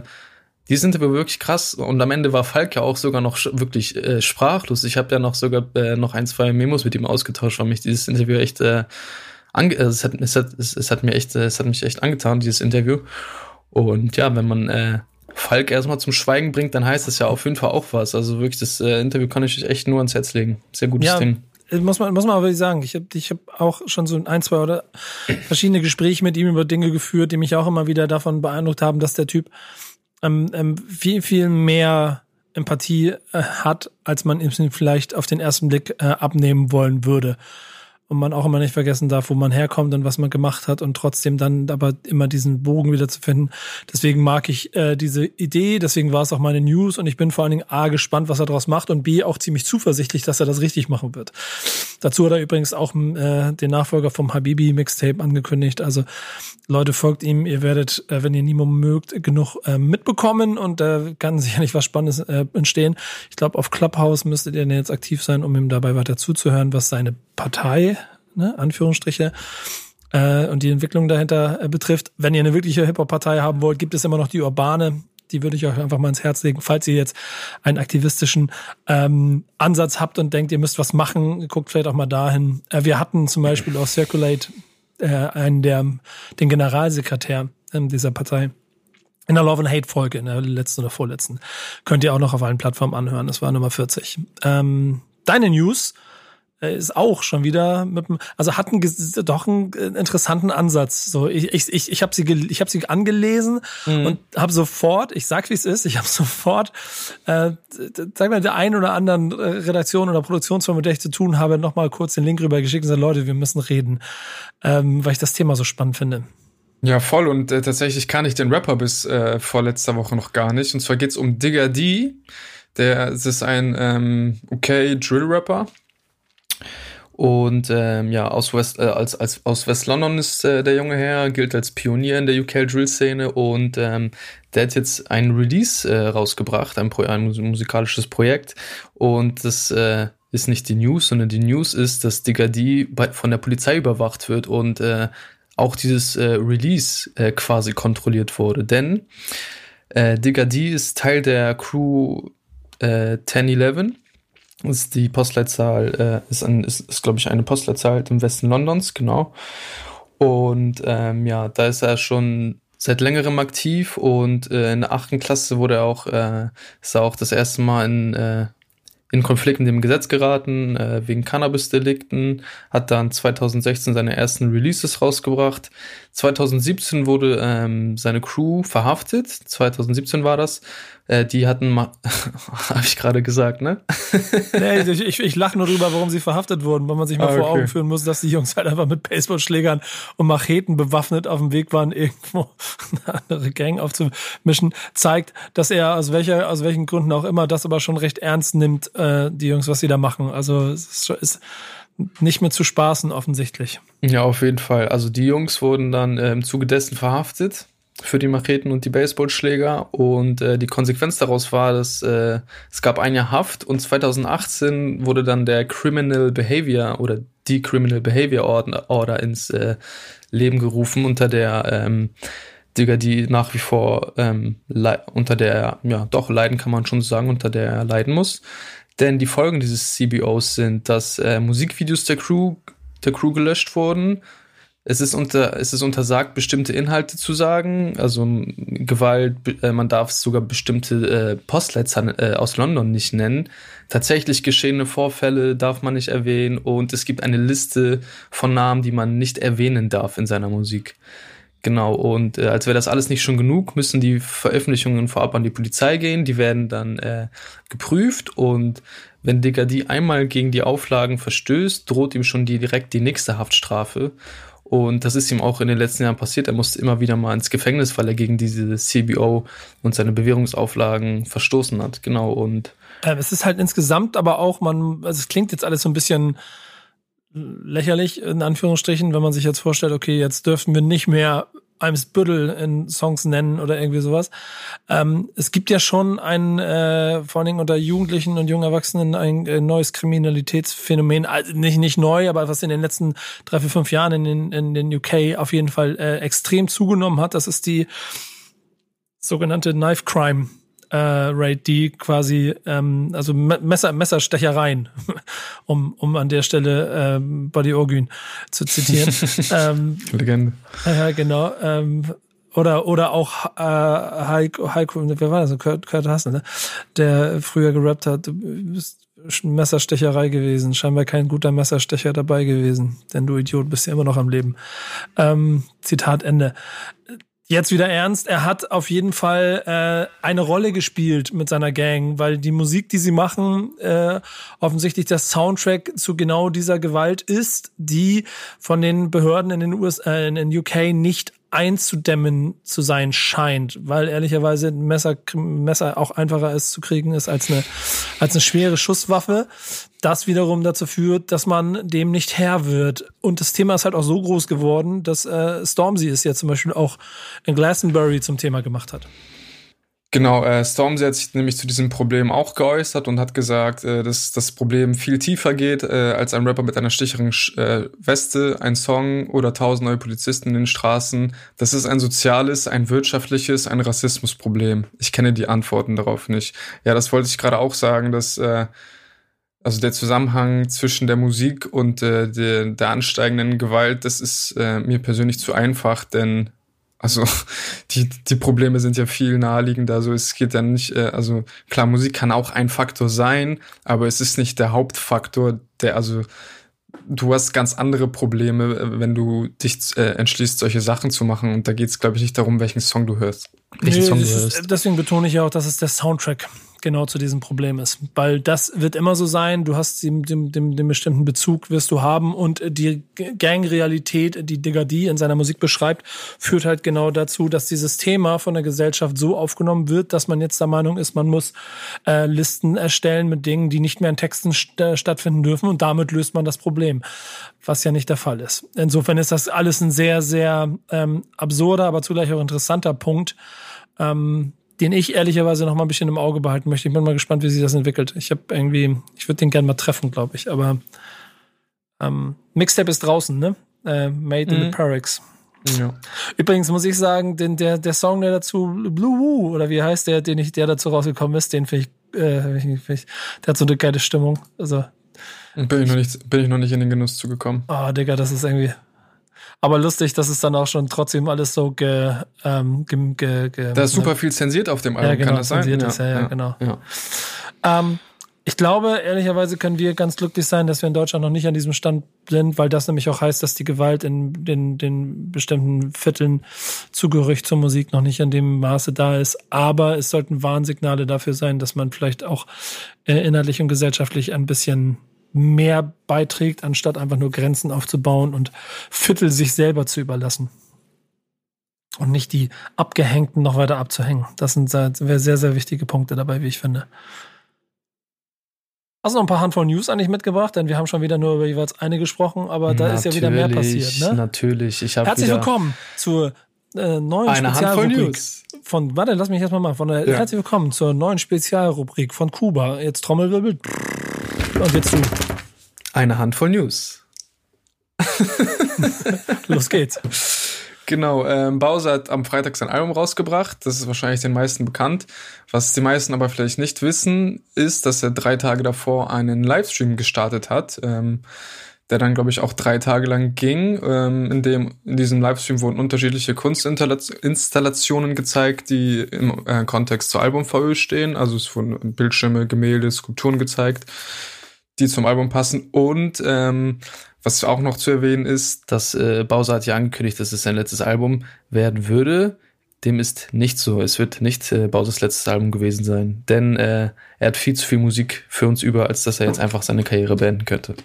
die sind aber wirklich krass und am Ende war Falk ja auch sogar noch wirklich äh, sprachlos. Ich habe ja noch sogar äh, noch ein, zwei Memos mit ihm ausgetauscht, weil mich dieses Interview echt äh, ange äh, es, hat, es, hat, es, es hat mir echt äh, es hat mich echt angetan dieses Interview und ja, wenn man äh, Falk erstmal zum Schweigen bringt, dann heißt das ja auf jeden Fall auch was. Also wirklich, das äh, Interview kann ich euch echt nur ans Herz legen. Sehr gutes ja, Ding. Muss man, muss man aber sagen, ich habe ich hab auch schon so ein, zwei oder verschiedene Gespräche mit ihm über Dinge geführt, die mich auch immer wieder davon beeindruckt haben, dass der Typ ähm, ähm, viel, viel mehr Empathie äh, hat, als man ihm vielleicht auf den ersten Blick äh, abnehmen wollen würde und man auch immer nicht vergessen darf, wo man herkommt und was man gemacht hat und trotzdem dann aber immer diesen Bogen wieder zu finden. Deswegen mag ich äh, diese Idee, deswegen war es auch meine News und ich bin vor allen Dingen A gespannt, was er daraus macht und B auch ziemlich zuversichtlich, dass er das richtig machen wird. Dazu hat er übrigens auch äh, den Nachfolger vom Habibi Mixtape angekündigt. Also Leute, folgt ihm, ihr werdet, äh, wenn ihr niemanden mögt, genug äh, mitbekommen und da äh, kann sicherlich was Spannendes äh, entstehen. Ich glaube, auf Clubhouse müsstet ihr jetzt aktiv sein, um ihm dabei weiter zuzuhören, was seine Partei ne, Anführungsstriche, äh, und die Entwicklung dahinter äh, betrifft. Wenn ihr eine wirkliche Hip-Hop-Partei haben wollt, gibt es immer noch die Urbane. Die würde ich euch einfach mal ins Herz legen. Falls ihr jetzt einen aktivistischen ähm, Ansatz habt und denkt, ihr müsst was machen, guckt vielleicht auch mal dahin. Äh, wir hatten zum Beispiel auch Circulate äh, einen der den Generalsekretär ähm, dieser Partei in der Love and Hate Folge, in der letzten oder vorletzten. Könnt ihr auch noch auf allen Plattformen anhören. Das war Nummer 40. Ähm, deine News ist auch schon wieder mit also hat einen, doch einen interessanten Ansatz. So, ich, ich, ich, ich habe sie, ich habe sie angelesen mhm. und habe sofort, ich sag wie es ist, ich habe sofort, äh, sag mal, der einen oder anderen äh, Redaktion oder Produktionsfirma, mit der ich zu tun habe, nochmal kurz den Link rüber geschickt und gesagt, Leute, wir müssen reden, ähm, weil ich das Thema so spannend finde. Ja, voll. Und äh, tatsächlich kann ich den Rapper bis äh, vor letzter Woche noch gar nicht. Und zwar geht's um Digger D. Der das ist ein ähm, okay Drill-Rapper. Und ähm, ja, aus West, äh, als, als, aus West London ist äh, der junge Herr, gilt als Pionier in der UK Drill-Szene und ähm, der hat jetzt ein Release äh, rausgebracht, ein, Pro ein musikalisches Projekt. Und das äh, ist nicht die News, sondern die News ist, dass Digga D von der Polizei überwacht wird und äh, auch dieses äh, Release äh, quasi kontrolliert wurde. Denn äh, Digga D ist Teil der Crew äh, 1011 ist die Postleitzahl, äh, ist, ein, ist, ist glaube ich, eine Postleitzahl im Westen Londons, genau. Und ähm, ja, da ist er schon seit längerem aktiv und äh, in der achten Klasse wurde er auch, äh, ist er auch das erste Mal in, äh, in Konflikt mit dem Gesetz geraten, äh, wegen Cannabis-Delikten, hat dann 2016 seine ersten Releases rausgebracht. 2017 wurde ähm, seine Crew verhaftet, 2017 war das, äh, die hatten mal, habe ich gerade gesagt, ne? nee, ich, ich, ich lache nur drüber, warum sie verhaftet wurden, weil man sich mal ah, vor Augen führen muss, dass die Jungs halt einfach mit Baseballschlägern und Macheten bewaffnet auf dem Weg waren, irgendwo eine andere Gang aufzumischen, zeigt, dass er aus welcher, aus welchen Gründen auch immer das aber schon recht ernst nimmt, äh, die Jungs, was sie da machen. Also es ist, ist nicht mehr zu spaßen offensichtlich. Ja, auf jeden Fall. Also die Jungs wurden dann äh, im Zuge dessen verhaftet für die Macheten und die Baseballschläger. Und äh, die Konsequenz daraus war, dass äh, es gab ein Jahr Haft und 2018 wurde dann der Criminal Behavior oder die Criminal Behavior Order, Order ins äh, Leben gerufen, unter der ähm, Digga, die nach wie vor ähm, unter der, ja, doch leiden kann man schon sagen, unter der er leiden muss. Denn die Folgen dieses CBOs sind, dass äh, Musikvideos der Crew, der Crew gelöscht wurden, es ist unter, es ist untersagt, bestimmte Inhalte zu sagen, also Gewalt, äh, man darf sogar bestimmte äh, Postleitzahlen äh, aus London nicht nennen. Tatsächlich geschehene Vorfälle darf man nicht erwähnen und es gibt eine Liste von Namen, die man nicht erwähnen darf in seiner Musik. Genau, und äh, als wäre das alles nicht schon genug, müssen die Veröffentlichungen vorab an die Polizei gehen, die werden dann äh, geprüft und wenn Digadi einmal gegen die Auflagen verstößt, droht ihm schon die, direkt die nächste Haftstrafe. Und das ist ihm auch in den letzten Jahren passiert. Er musste immer wieder mal ins Gefängnis, weil er gegen diese CBO und seine Bewährungsauflagen verstoßen hat. Genau. Und ähm, es ist halt insgesamt aber auch, man, also es klingt jetzt alles so ein bisschen lächerlich, in Anführungsstrichen, wenn man sich jetzt vorstellt, okay, jetzt dürften wir nicht mehr Eimsbüttel in Songs nennen oder irgendwie sowas. Ähm, es gibt ja schon ein, äh, vor allen Dingen unter Jugendlichen und jungen Erwachsenen ein äh, neues Kriminalitätsphänomen, also nicht, nicht neu, aber was in den letzten drei, vier, fünf Jahren in den, in den UK auf jeden Fall äh, extrem zugenommen hat. Das ist die sogenannte Knife Crime äh, Rate, die quasi, ähm, also Messer, Messerstechereien, um, um an der Stelle ähm, Buddy Orgün zu zitieren. ähm, Legende. Ja, genau. Ähm, oder, oder auch äh, Heiko, Heiko, wer war das? Kurt, Kurt Hassel, ne? der früher gerappt hat, du bist Messerstecherei gewesen, scheinbar kein guter Messerstecher dabei gewesen, denn du Idiot bist ja immer noch am Leben. Ähm, Zitat Ende. Jetzt wieder ernst. Er hat auf jeden Fall äh, eine Rolle gespielt mit seiner Gang, weil die Musik, die sie machen, äh, offensichtlich der Soundtrack zu genau dieser Gewalt ist, die von den Behörden in den USA, äh, in den UK nicht einzudämmen zu sein scheint, weil ehrlicherweise ein Messer, Messer auch einfacher ist zu kriegen ist als eine, als eine schwere Schusswaffe. Das wiederum dazu führt, dass man dem nicht Herr wird. Und das Thema ist halt auch so groß geworden, dass äh, Stormzy es ja zum Beispiel auch in Glastonbury zum Thema gemacht hat. Genau, äh, Stormzy hat sich nämlich zu diesem Problem auch geäußert und hat gesagt, äh, dass das Problem viel tiefer geht, äh, als ein Rapper mit einer sticheren äh, Weste, ein Song oder tausend neue Polizisten in den Straßen. Das ist ein soziales, ein wirtschaftliches, ein Rassismusproblem. Ich kenne die Antworten darauf nicht. Ja, das wollte ich gerade auch sagen, dass äh, also der Zusammenhang zwischen der Musik und äh, der, der ansteigenden Gewalt, das ist äh, mir persönlich zu einfach, denn Also die, die Probleme sind ja viel naheliegender. Also es geht dann nicht, äh, also klar, Musik kann auch ein Faktor sein, aber es ist nicht der Hauptfaktor, der, also du hast ganz andere Probleme, äh, wenn du dich äh, entschließt, solche Sachen zu machen. Und da geht es, glaube ich, nicht darum, welchen Song du hörst. Welchen Nee, Song du hörst. ist, deswegen betone ich ja auch, dass es der Soundtrack genau zu diesem Problem ist. Weil das wird immer so sein, du hast den, den, den, bestimmten Bezug, wirst du haben und die Gangrealität, die Digger D in seiner Musik beschreibt, führt halt genau dazu, dass dieses Thema von der Gesellschaft so aufgenommen wird, dass man jetzt der Meinung ist, man muss äh, Listen erstellen mit Dingen, die nicht mehr in Texten st äh, stattfinden dürfen und damit löst man das Problem, was ja nicht der Fall ist. Insofern ist das alles ein sehr, sehr ähm, absurder, aber zugleich auch interessanter Punkt, ähm, den ich ehrlicherweise noch mal ein bisschen im Auge behalten möchte. Ich bin mal gespannt, wie sich das entwickelt. Ich habe irgendwie, ich würde den gerne mal treffen, glaube ich. Aber ähm, Mixtape ist draußen, ne? Äh, Made in the Mhm. Parex. Ja. Übrigens muss ich sagen, den, der, der Song, der dazu, Blue Woo, oder wie heißt der, den ich, der dazu rausgekommen ist, den finde ich, äh, find ich, der hat so eine geile Stimmung. Also, Bin ich noch nicht, bin ich noch nicht in den Genuss zugekommen. oh, Digga, das ist irgendwie. Aber lustig, dass es dann auch schon trotzdem alles so ge, ähm, ge, ge, ge Da ist super viel zensiert auf dem Album, Ja, genau, kann das sein? zensiert ist, ja, ja, genau. Ja. Ähm, ich glaube, ehrlicherweise können wir ganz glücklich sein, dass wir in Deutschland noch nicht an diesem Stand sind, weil das nämlich auch heißt, dass die Gewalt in den, den bestimmten Vierteln zugehörig zur Musik noch nicht in dem Maße da ist. Aber es sollten Warnsignale dafür sein, dass man vielleicht auch äh, inhaltlich und gesellschaftlich ein bisschen mehr beiträgt, anstatt einfach nur Grenzen aufzubauen und Viertel sich selber zu überlassen. Und nicht die Abgehängten noch weiter abzuhängen. Das sind sehr, sehr, wichtige Punkte dabei, wie ich finde. Hast du noch ein paar Handvoll News eigentlich mitgebracht? Denn wir haben schon wieder nur über jeweils eine gesprochen, aber da ist ja wieder mehr passiert. Ne? Natürlich. Ich habe Herzlich willkommen zur äh, neuen eine Spezialrubrik von, warte, lass mich erstmal mal, von der, Ja. herzlich willkommen zur neuen Spezialrubrik von Kuba. Jetzt Trommelwirbel. Und jetzt du. Eine Handvoll News. Los geht's. Genau, ähm, Bowser hat am Freitag sein Album rausgebracht. Das ist wahrscheinlich den meisten bekannt. Was die meisten aber vielleicht nicht wissen, ist, dass er drei Tage davor einen Livestream gestartet hat, ähm, der dann, glaube ich, auch drei Tage lang ging. Ähm, in, dem, in diesem Livestream wurden unterschiedliche Kunstinstallationen gezeigt, die im äh, Kontext zur Album-VÖ stehen. Also es wurden Bildschirme, Gemälde, Skulpturen gezeigt, die zum Album passen. Und ähm, was auch noch zu erwähnen ist, dass äh, Bowser hat ja angekündigt, dass es sein letztes Album werden würde. Dem ist nicht so. Es wird nicht äh, Bowsers letztes Album gewesen sein, denn äh, er hat viel zu viel Musik für uns über, als dass er jetzt einfach seine Karriere beenden könnte.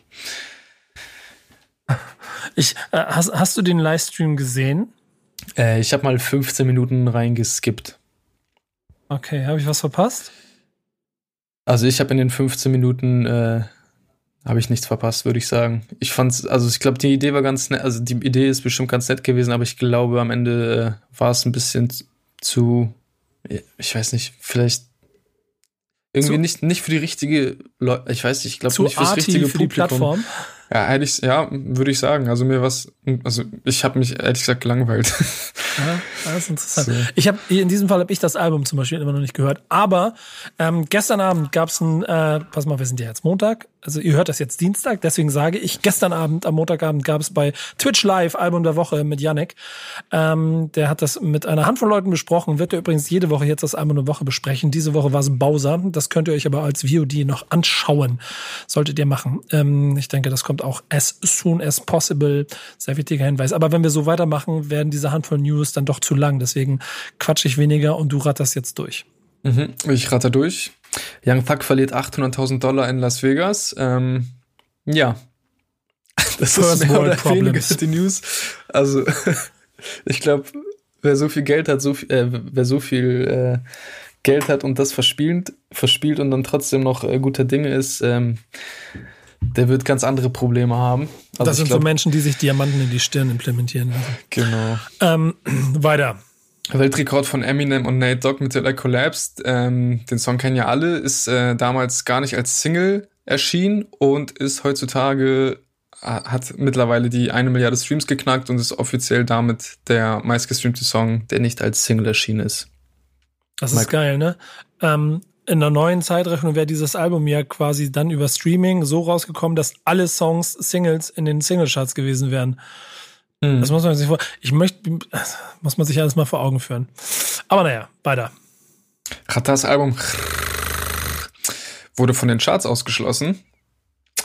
Ich, äh, hast, hast du den Livestream gesehen? Äh, ich habe mal 15 Minuten reingeskippt. Okay, habe ich was verpasst? Also ich habe in den 15 Minuten äh, habe ich nichts verpasst, würde ich sagen. Ich fand's, also ich glaube, die Idee war ganz nett, also die Idee ist bestimmt ganz nett gewesen, aber ich glaube, am Ende äh, war es ein bisschen zu, ich weiß nicht, vielleicht irgendwie Zu- nicht, nicht für die richtige Leute, ich weiß nicht, ich glaube nicht fürs arty richtige für die Publikum. Plattform? ja, eigentlich, ja, würde ich sagen. Also mir was, also ich habe mich ehrlich gesagt gelangweilt. Ja, das ist interessant. So. Ich habe in diesem Fall habe ich das Album zum Beispiel immer noch nicht gehört. Aber ähm, gestern Abend gab es ein, äh, pass mal, wir sind ja jetzt Montag. Also ihr hört das jetzt Dienstag, deswegen sage ich, gestern Abend, am Montagabend gab es bei Twitch Live Album der Woche mit Yannick. Ähm, der hat das mit einer Handvoll Leuten besprochen, wird er übrigens jede Woche jetzt das Album der Woche besprechen. Diese Woche war es Bowser. Das könnt ihr euch aber als VOD noch anschauen. Solltet ihr machen. Ähm, ich denke, das kommt auch as soon as possible. Sehr wichtiger Hinweis. Aber wenn wir so weitermachen, werden diese Handvoll News dann doch zu lang. Deswegen quatsch ich weniger und du ratterst jetzt durch. Mhm, ich rate durch. Young Thug verliert 800.000 Dollar in Las Vegas. Ähm, ja. Das First ist mehr World oder weniger die News. Also, ich glaube, wer so viel Geld hat, so viel, äh, wer so viel äh, Geld hat und das verspielt, verspielt und dann trotzdem noch äh, guter Dinge ist, ähm, der wird ganz andere Probleme haben. Also das sind glaub, so Menschen, die sich Diamanten in die Stirn implementieren lassen. Genau. Ähm, weiter. Weltrekord von Eminem und Nate Dogg mit der Collapsed. Ähm, den Song kennen ja alle, ist äh, damals gar nicht als Single erschienen und ist heutzutage, äh, hat mittlerweile die eine Milliarde Streams geknackt und ist offiziell damit der meistgestreamte Song. Der nicht als Single erschienen ist. Das ist Mike. geil, ne? Ähm, in der neuen Zeitrechnung wäre dieses Album ja quasi dann über Streaming so rausgekommen, dass alle Songs Singles in den Singlecharts gewesen wären. Mhm. Das muss man sich vor, ich möchte, muss man sich alles mal vor Augen führen. Aber naja, weiter. Ratas Album wurde von den Charts ausgeschlossen.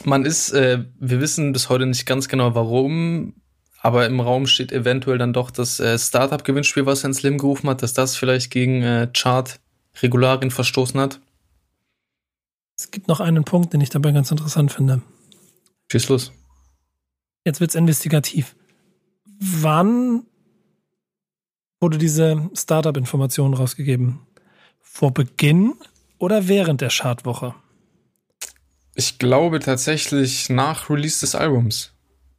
Man ist, äh, wir wissen bis heute nicht ganz genau warum, aber im Raum steht eventuell dann doch das äh, Startup-Gewinnspiel, was Herrn Slim gerufen hat, dass das vielleicht gegen äh, Chart-Regularien verstoßen hat. Es gibt noch einen Punkt, den ich dabei ganz interessant finde. Schieß los. Jetzt wird's investigativ. Wann wurde diese Startup-Information rausgegeben? Vor Beginn oder während der Chartwoche? Ich glaube tatsächlich nach Release des Albums,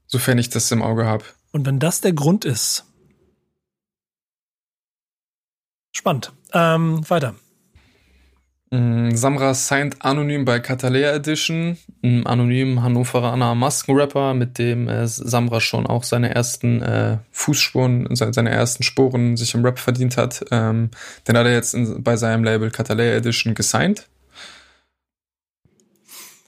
sofern ich das im Auge habe. Und wenn das der Grund ist. Spannend. Ähm, weiter. Mm, Samra signed anonym bei Catalea Edition, ein anonym Hannoveraner Maskenrapper, mit dem äh, Samra schon auch seine ersten äh, Fußspuren, seine ersten Sporen sich im Rap verdient hat. Ähm, den hat er jetzt in, bei seinem Label Catalea Edition gesigned.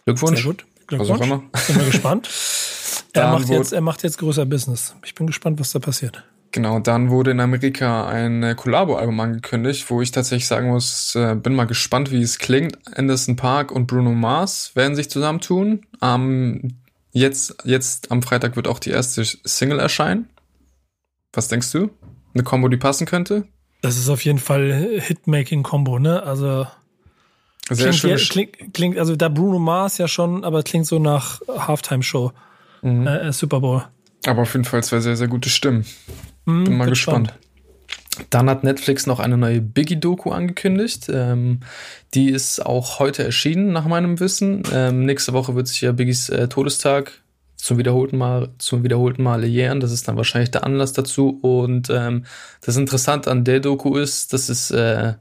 Glückwunsch. Sehr gut. Glückwunsch. Sind wir gespannt. er, macht jetzt, er macht jetzt größer Business. Ich bin gespannt, was da passiert. Genau, dann wurde in Amerika ein Collabo-Album angekündigt, wo ich tatsächlich sagen muss, äh, bin mal gespannt, wie es klingt. Anderson Park und Bruno Mars werden sich zusammentun. Ähm, jetzt, jetzt am Freitag wird auch die erste Single erscheinen. Was denkst du? Eine Combo, die passen könnte? Das ist auf jeden Fall Hitmaking-Combo, ne? Also sehr klingt, schön. Klingt, klingt, also da Bruno Mars ja schon, aber klingt so nach Halftime-Show, mhm. äh, äh Super Bowl. Aber auf jeden Fall zwei sehr, sehr gute Stimmen. Hm, Bin mal gespannt. Spannend. Dann hat Netflix noch eine neue Biggie-Doku angekündigt. Ähm, die ist auch heute erschienen, nach meinem Wissen. Ähm, nächste Woche wird sich ja Biggies äh, Todestag zum wiederholten Mal, zum wiederholten Male jähren. Das ist dann wahrscheinlich der Anlass dazu. Und ähm, das Interessante an der Doku ist, dass es äh,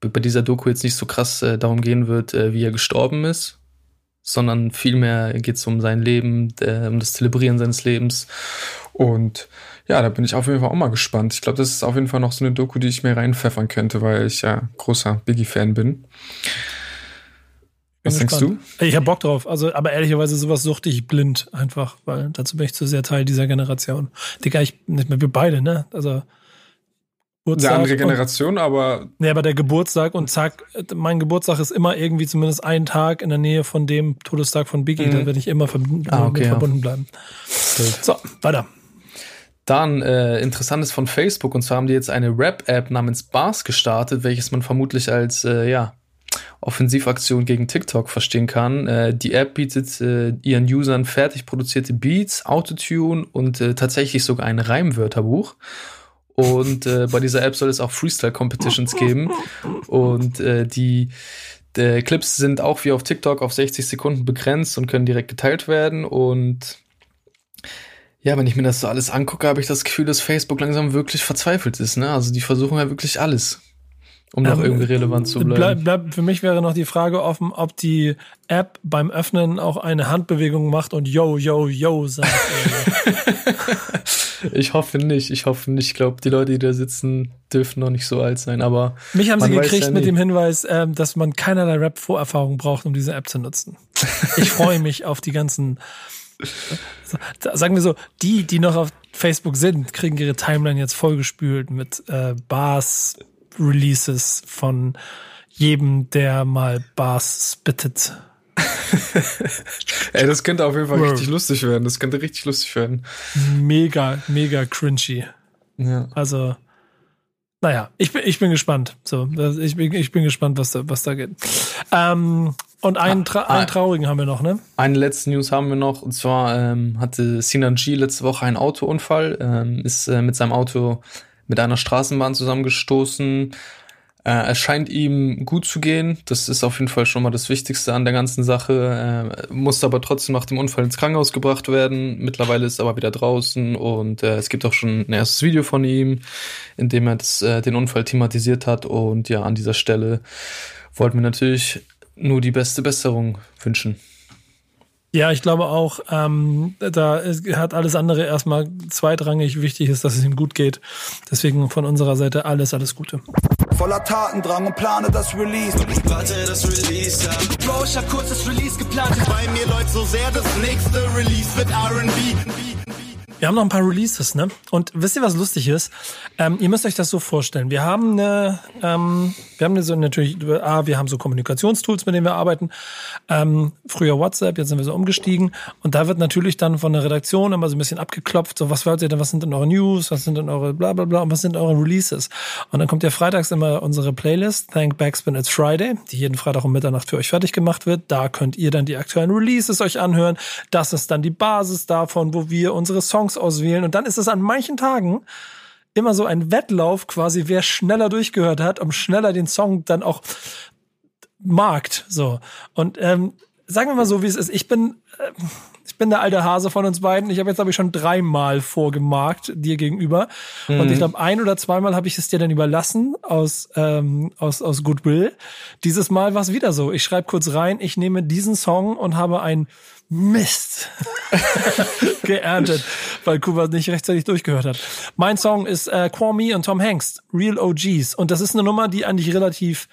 bei dieser Doku jetzt nicht so krass äh, darum gehen wird, äh, wie er gestorben ist, sondern vielmehr geht es um sein Leben, äh, um das Zelebrieren seines Lebens. Und ja, da bin ich auf jeden Fall auch mal gespannt. Ich glaube, das ist auf jeden Fall noch so eine Doku, die ich mir reinpfeffern könnte, weil ich ja großer Biggie-Fan bin. Was denkst du? Ich hab Bock drauf. Also, aber ehrlicherweise sowas suchte ich blind einfach, weil dazu bin ich zu sehr Teil dieser Generation. Digga, ich nicht mehr wir beide, ne? Also Geburtstag. Eine andere Generation, und, aber. Nee, aber der Geburtstag und zack, mein Geburtstag ist immer irgendwie zumindest ein Tag in der Nähe von dem Todestag von Biggie. Mhm. Da werde ich immer verb ah, okay, ja. verbunden bleiben. So, weiter. Dann äh, interessantes von Facebook und zwar haben die jetzt eine Rap-App namens Bars gestartet, welches man vermutlich als äh, ja Offensivaktion gegen TikTok verstehen kann. Äh, die App bietet äh, ihren Usern fertig produzierte Beats, Autotune und äh, tatsächlich sogar ein Reimwörterbuch. Und äh, bei dieser App soll es auch Freestyle-Competitions geben. Und äh, die die Clips sind auch wie auf TikTok auf 60 Sekunden begrenzt und können direkt geteilt werden. Und ja, wenn ich mir das so alles angucke, habe ich das Gefühl, dass Facebook langsam wirklich verzweifelt ist. Ne? Also die versuchen ja wirklich alles, um noch ähm, irgendwie relevant zu bleiben. Bleib, bleib, für mich wäre noch die Frage offen, ob die App beim Öffnen auch eine Handbewegung macht und yo, yo, yo sagt. ich hoffe nicht, ich hoffe nicht. Ich glaube, die Leute, die da sitzen, dürfen noch nicht so alt sein. Aber mich haben sie gekriegt ja mit dem Hinweis, äh, dass man keinerlei Rap-Vorerfahrung braucht, um diese App zu nutzen. Ich freue mich auf die ganzen sagen wir so, die, die noch auf Facebook sind, kriegen ihre Timeline jetzt vollgespült mit äh, Bars-Releases von jedem, der mal Bars spittet. Ey, das könnte auf jeden Fall richtig lustig werden. Das könnte richtig lustig werden. Mega, mega cringy. Ja. Also, naja, ich bin, ich bin gespannt. So, ich bin, ich bin gespannt, was da, was da geht. Ähm, und einen, tra ah, einen traurigen haben wir noch, ne? Eine letzte News haben wir noch. Und zwar ähm, hatte Sinan G letzte Woche einen Autounfall, ähm, ist äh, mit seinem Auto mit einer Straßenbahn zusammengestoßen. Äh, es scheint ihm gut zu gehen. Das ist auf jeden Fall schon mal das Wichtigste an der ganzen Sache. Äh, musste aber trotzdem nach dem Unfall ins Krankenhaus gebracht werden. Mittlerweile ist er aber wieder draußen und äh, es gibt auch schon ein erstes Video von ihm, in dem er das, äh, den Unfall thematisiert hat. Und ja, an dieser Stelle wollten wir natürlich nur die beste Besserung wünschen. Ja, ich glaube auch, ähm, da hat alles andere erstmal zweitrangig. Wichtig ist, dass es ihm gut geht. Deswegen von unserer Seite alles, alles Gute. Voller Tatendrang und plane das Release. Warte, das Release ab. Bro, ich hab kurz das Release geplant. Bei mir läuft so sehr, das nächste Release wird R&B. Wir haben noch ein paar Releases, ne? Und wisst ihr, was lustig ist? Ähm, ihr müsst euch das so vorstellen. Wir haben eine, ähm, wir haben eine so natürlich, ah, wir haben so Kommunikationstools, mit denen wir arbeiten. Ähm, früher WhatsApp, jetzt sind wir so umgestiegen. Und da wird natürlich dann von der Redaktion immer so ein bisschen abgeklopft, so was wollt ihr denn, was sind denn eure News, was sind denn eure bla bla bla und was sind eure Releases? Und dann kommt ja freitags immer unsere Playlist, Thank Backspin It's Friday, die jeden Freitag um Mitternacht für euch fertig gemacht wird. Da könnt ihr dann die aktuellen Releases euch anhören. Das ist dann die Basis davon, wo wir unsere Songs auswählen. Und dann ist es an manchen Tagen immer so ein Wettlauf quasi, wer schneller durchgehört hat, um schneller den Song dann auch markt. So. Und ähm, sagen wir mal so, wie es ist. Ich bin, äh, ich bin der alte Hase von uns beiden. Ich habe jetzt, glaube ich, schon dreimal vorgemarkt dir gegenüber. Mhm. Und ich glaube, ein oder zweimal habe ich es dir dann überlassen aus, ähm, aus, aus Goodwill. Dieses Mal war es wieder so. Ich schreibe kurz rein, ich nehme diesen Song und habe ein Mist geerntet, weil Kuba nicht rechtzeitig durchgehört hat. Mein Song ist äh, Kwame und Tom Hanks, Real OGs. Und das ist eine Nummer, die eigentlich relativ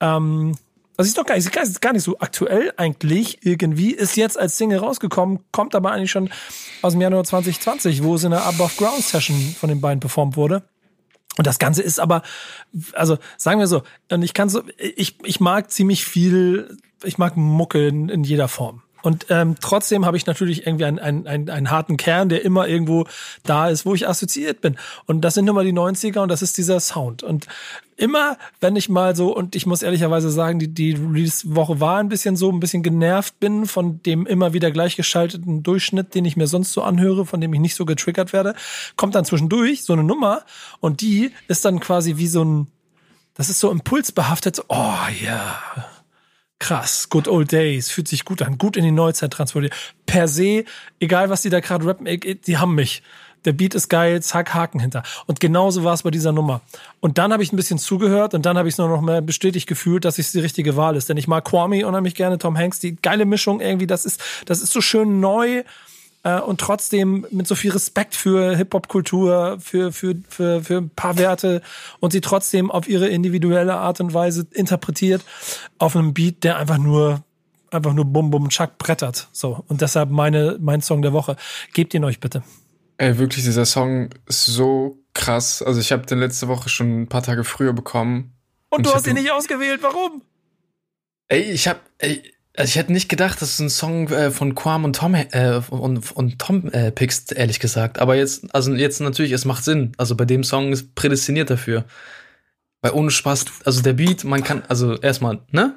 ähm, das ist doch gar nicht, gar nicht so aktuell eigentlich irgendwie, ist jetzt als Single rausgekommen, kommt aber eigentlich schon aus dem Januar 2020, wo es in der Above Ground Session von den beiden performt wurde. Und das Ganze ist aber, also sagen wir so, und ich kann so, ich, ich mag ziemlich viel, ich mag Mucke in, in jeder Form. Und ähm, trotzdem habe ich natürlich irgendwie einen, einen, einen, einen harten Kern, der immer irgendwo da ist, wo ich assoziiert bin. Und das sind nun mal die 90er und das ist dieser Sound. Und immer, wenn ich mal so, und ich muss ehrlicherweise sagen, die, die Release-Woche war ein bisschen so, ein bisschen genervt bin von dem immer wieder gleichgeschalteten Durchschnitt, den ich mir sonst so anhöre, von dem ich nicht so getriggert werde, kommt dann zwischendurch so eine Nummer und die ist dann quasi wie so ein, das ist so impulsbehaftet, so, oh ja, yeah krass, good old days, fühlt sich gut an, gut in die Neuzeit transportiert. Per se, egal was die da gerade rappen, die haben mich. Der Beat ist geil, zack, Haken hinter. Und genauso war es bei dieser Nummer. Und dann habe ich ein bisschen zugehört und dann habe ich es nur noch mehr bestätigt gefühlt, dass es die richtige Wahl ist. Denn ich mag Kwame unheimlich gerne, Tom Hanks, die geile Mischung irgendwie, das ist, das ist so schön neu äh, und trotzdem mit so viel Respekt für Hip-Hop-Kultur, für, für, für, für ein paar Werte und sie trotzdem auf ihre individuelle Art und Weise interpretiert auf einem Beat, der einfach nur einfach nur Bum Bum Chuck brettert. So. Und deshalb meine, mein Song der Woche. Gebt ihn euch bitte. Ey, wirklich, dieser Song ist so krass. Also ich habe den letzte Woche schon ein paar Tage früher bekommen. Und, und du hast ihn nicht ausgewählt, warum? Ey, ich hab, ey, also ich hätte nicht gedacht, dass du einen Song äh, von Quam und Tom äh, und, und Tom äh, pickst, ehrlich gesagt. Aber jetzt, also jetzt natürlich, es macht Sinn. Also bei dem Song ist prädestiniert dafür. Weil ohne Spaß, also der Beat, man kann, also erstmal, ne?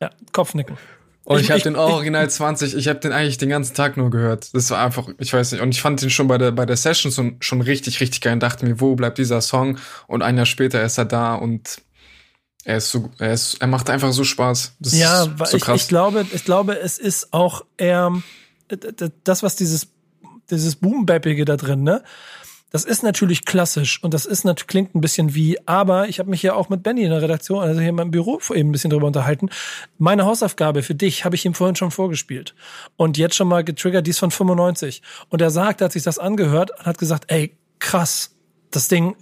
Ja, Kopfnicken. Und ich, ich habe den Original 20, ich habe den eigentlich den ganzen Tag nur gehört. Das war einfach, ich weiß nicht, und ich fand den schon bei der bei der Session schon, schon richtig richtig geil und dachte mir, wo bleibt dieser Song? Und ein Jahr später ist er da und er ist so, er ist, er macht einfach so Spaß. Das ja, so ich, ich glaube, ich glaube, es ist auch eher das, was dieses, dieses Boom-Bappige da drin, ne? Das ist natürlich klassisch und das ist natürlich, klingt ein bisschen wie, aber ich habe mich ja auch mit Benny in der Redaktion, also hier in meinem Büro eben ein bisschen drüber unterhalten. Meine Hausaufgabe für dich habe ich ihm vorhin schon vorgespielt und jetzt schon mal getriggert, die ist von 95. Und er sagt, er hat sich das angehört und hat gesagt, ey, krass, das Ding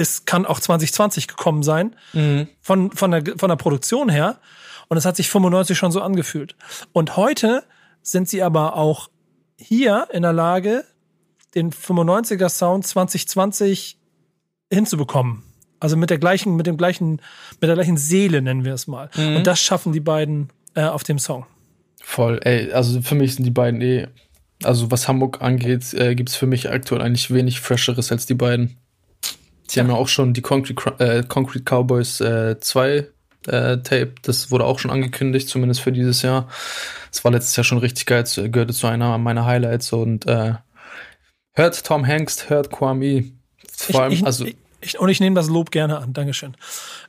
es kann auch 2020 gekommen sein, mhm. von, von, der, von der Produktion her. Und es hat sich 95 schon so angefühlt. Und heute sind sie aber auch hier in der Lage, den 95er Sound 2020 hinzubekommen. Also mit der gleichen, mit dem gleichen, mit der gleichen Seele nennen wir es mal. Mhm. Und das schaffen die beiden äh, auf dem Song. Voll, ey, also für mich sind die beiden eh, also was Hamburg angeht, äh, gibt es für mich aktuell eigentlich wenig Fresheres als die beiden. Sie ja. haben ja auch schon die Concrete, äh, Concrete Cowboys 2 äh, äh, Tape, das wurde auch schon angekündigt, zumindest für dieses Jahr. Das war letztes Jahr schon richtig geil, gehörte zu einer meiner Highlights und äh, hört Tom Hanks, hört Kwame. Vor allem, ich, ich, also. Ich, und ich nehme das Lob gerne an, Dankeschön.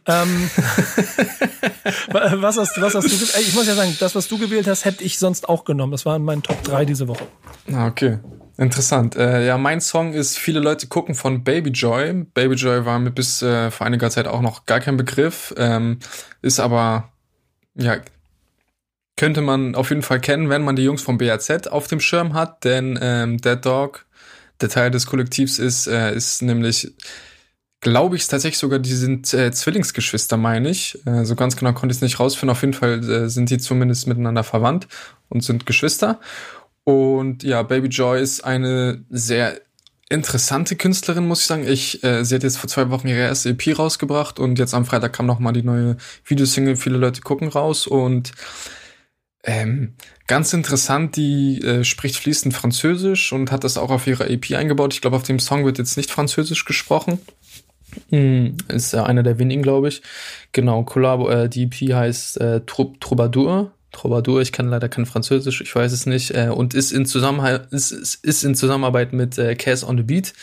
Ähm, was, hast, was hast du? Ich muss ja sagen, das, was du gewählt hast, hätte ich sonst auch genommen. Das war in meinen Top 3 diese Woche. Ah, okay. Interessant. Äh, ja, mein Song ist Viele Leute gucken von Baby Joy. Baby Joy war mir bis äh, vor einiger Zeit auch noch gar kein Begriff, ähm, ist aber, ja, könnte man auf jeden Fall kennen, wenn man die Jungs vom BAZ auf dem Schirm hat, denn ähm, Dead Dog, der Teil des Kollektivs ist, äh, ist nämlich, glaube ich, tatsächlich sogar, die sind äh, Zwillingsgeschwister, meine ich. Äh, so ganz genau konnte ich es nicht rausfinden. Auf jeden Fall äh, sind die zumindest miteinander verwandt und sind Geschwister. Und ja, Baby Joy ist eine sehr interessante Künstlerin, muss ich sagen. Ich, äh, sie hat jetzt vor zwei Wochen ihre erste EP rausgebracht und jetzt am Freitag kam noch mal die neue Videosingle. Viele Leute gucken raus und ähm, ganz interessant, die äh, spricht fließend Französisch und hat das auch auf ihrer EP eingebaut. Ich glaube, auf dem Song wird jetzt nicht Französisch gesprochen. Mm, ist äh, einer der wenigen, glaube ich. Genau, Collabo, äh, die EP heißt äh, Troubadour. Troubadour, ich kann leider kein Französisch, ich weiß es nicht, äh, und ist in, Zusammenhalt, ist, ist in Zusammenarbeit mit äh, Cass on the Beat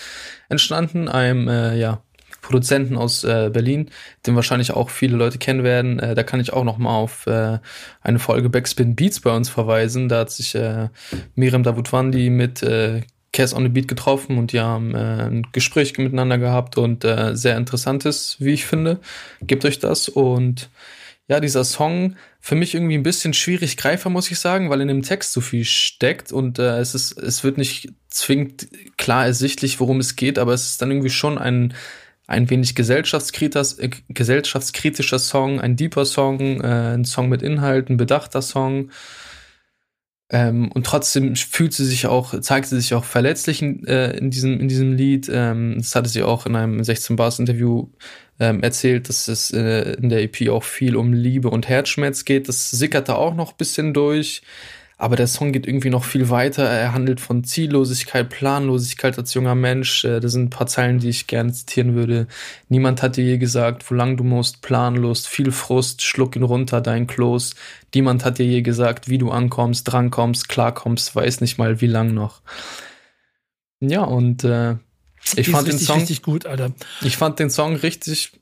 entstanden, einem äh, ja, Produzenten aus äh, Berlin, den wahrscheinlich auch viele Leute kennen werden. Äh, da kann ich auch noch mal auf äh, eine Folge Backspin Beats bei uns verweisen. Da hat sich äh, Miriam Davutwandi mit äh, Cass on the Beat getroffen und die haben äh, ein Gespräch miteinander gehabt und äh, sehr interessantes, wie ich finde. Gebt euch das und ja, dieser Song für mich irgendwie ein bisschen schwierig greifbar, muss ich sagen, weil in dem Text so viel steckt und äh, es ist, es wird nicht zwingend klar ersichtlich, worum es geht, aber es ist dann irgendwie schon ein ein wenig gesellschaftskritischer, äh, gesellschaftskritischer Song, ein deeper Song, äh, ein Song mit Inhalt, ein bedachter Song. Ähm, und trotzdem fühlt sie sich auch, zeigt sie sich auch verletzlich in, äh, in, diesem, in diesem Lied. Ähm, das hatte sie auch in einem 16 Bars Interview ähm, erzählt, dass es äh, in der EP auch viel um Liebe und Herzschmerz geht. Das sickerte auch noch bisschen durch. Aber der Song geht irgendwie noch viel weiter. Er handelt von Ziellosigkeit, Planlosigkeit als junger Mensch. Äh, das sind ein paar Zeilen, die ich gerne zitieren würde. Niemand hat dir je gesagt, wo lang du musst, planlos, viel Frust, schluck ihn runter, dein Kloß. Niemand hat dir je gesagt, wie du ankommst, drankommst, klarkommst, weiß nicht mal, wie lang noch. Ja, und äh, ich Die fand richtig, den Song richtig gut, Alter. ich fand den Song richtig.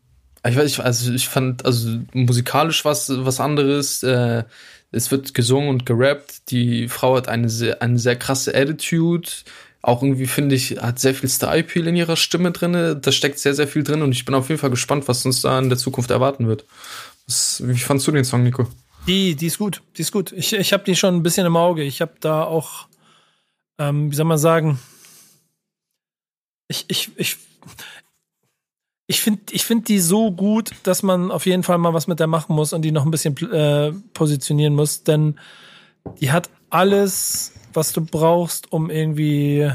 Ich weiß, nicht, also ich fand also musikalisch was was anderes. Äh, es wird gesungen und gerappt. Die Frau hat eine sehr, eine sehr krasse Attitude. Auch irgendwie finde ich, hat sehr viel Style-Appeal in ihrer Stimme drin. Da steckt sehr, sehr viel drin und ich bin auf jeden Fall gespannt, was uns da in der Zukunft erwarten wird. Was, wie fandst du den Song, Nico? Die, die ist gut, die ist gut. Ich, ich habe die schon ein bisschen im Auge. Ich habe da auch, ähm, wie soll man sagen, ich, ich, ich, ich finde ich find die so gut, dass man auf jeden Fall mal was mit der machen muss und die noch ein bisschen äh, positionieren muss, denn die hat alles, was du brauchst, um irgendwie,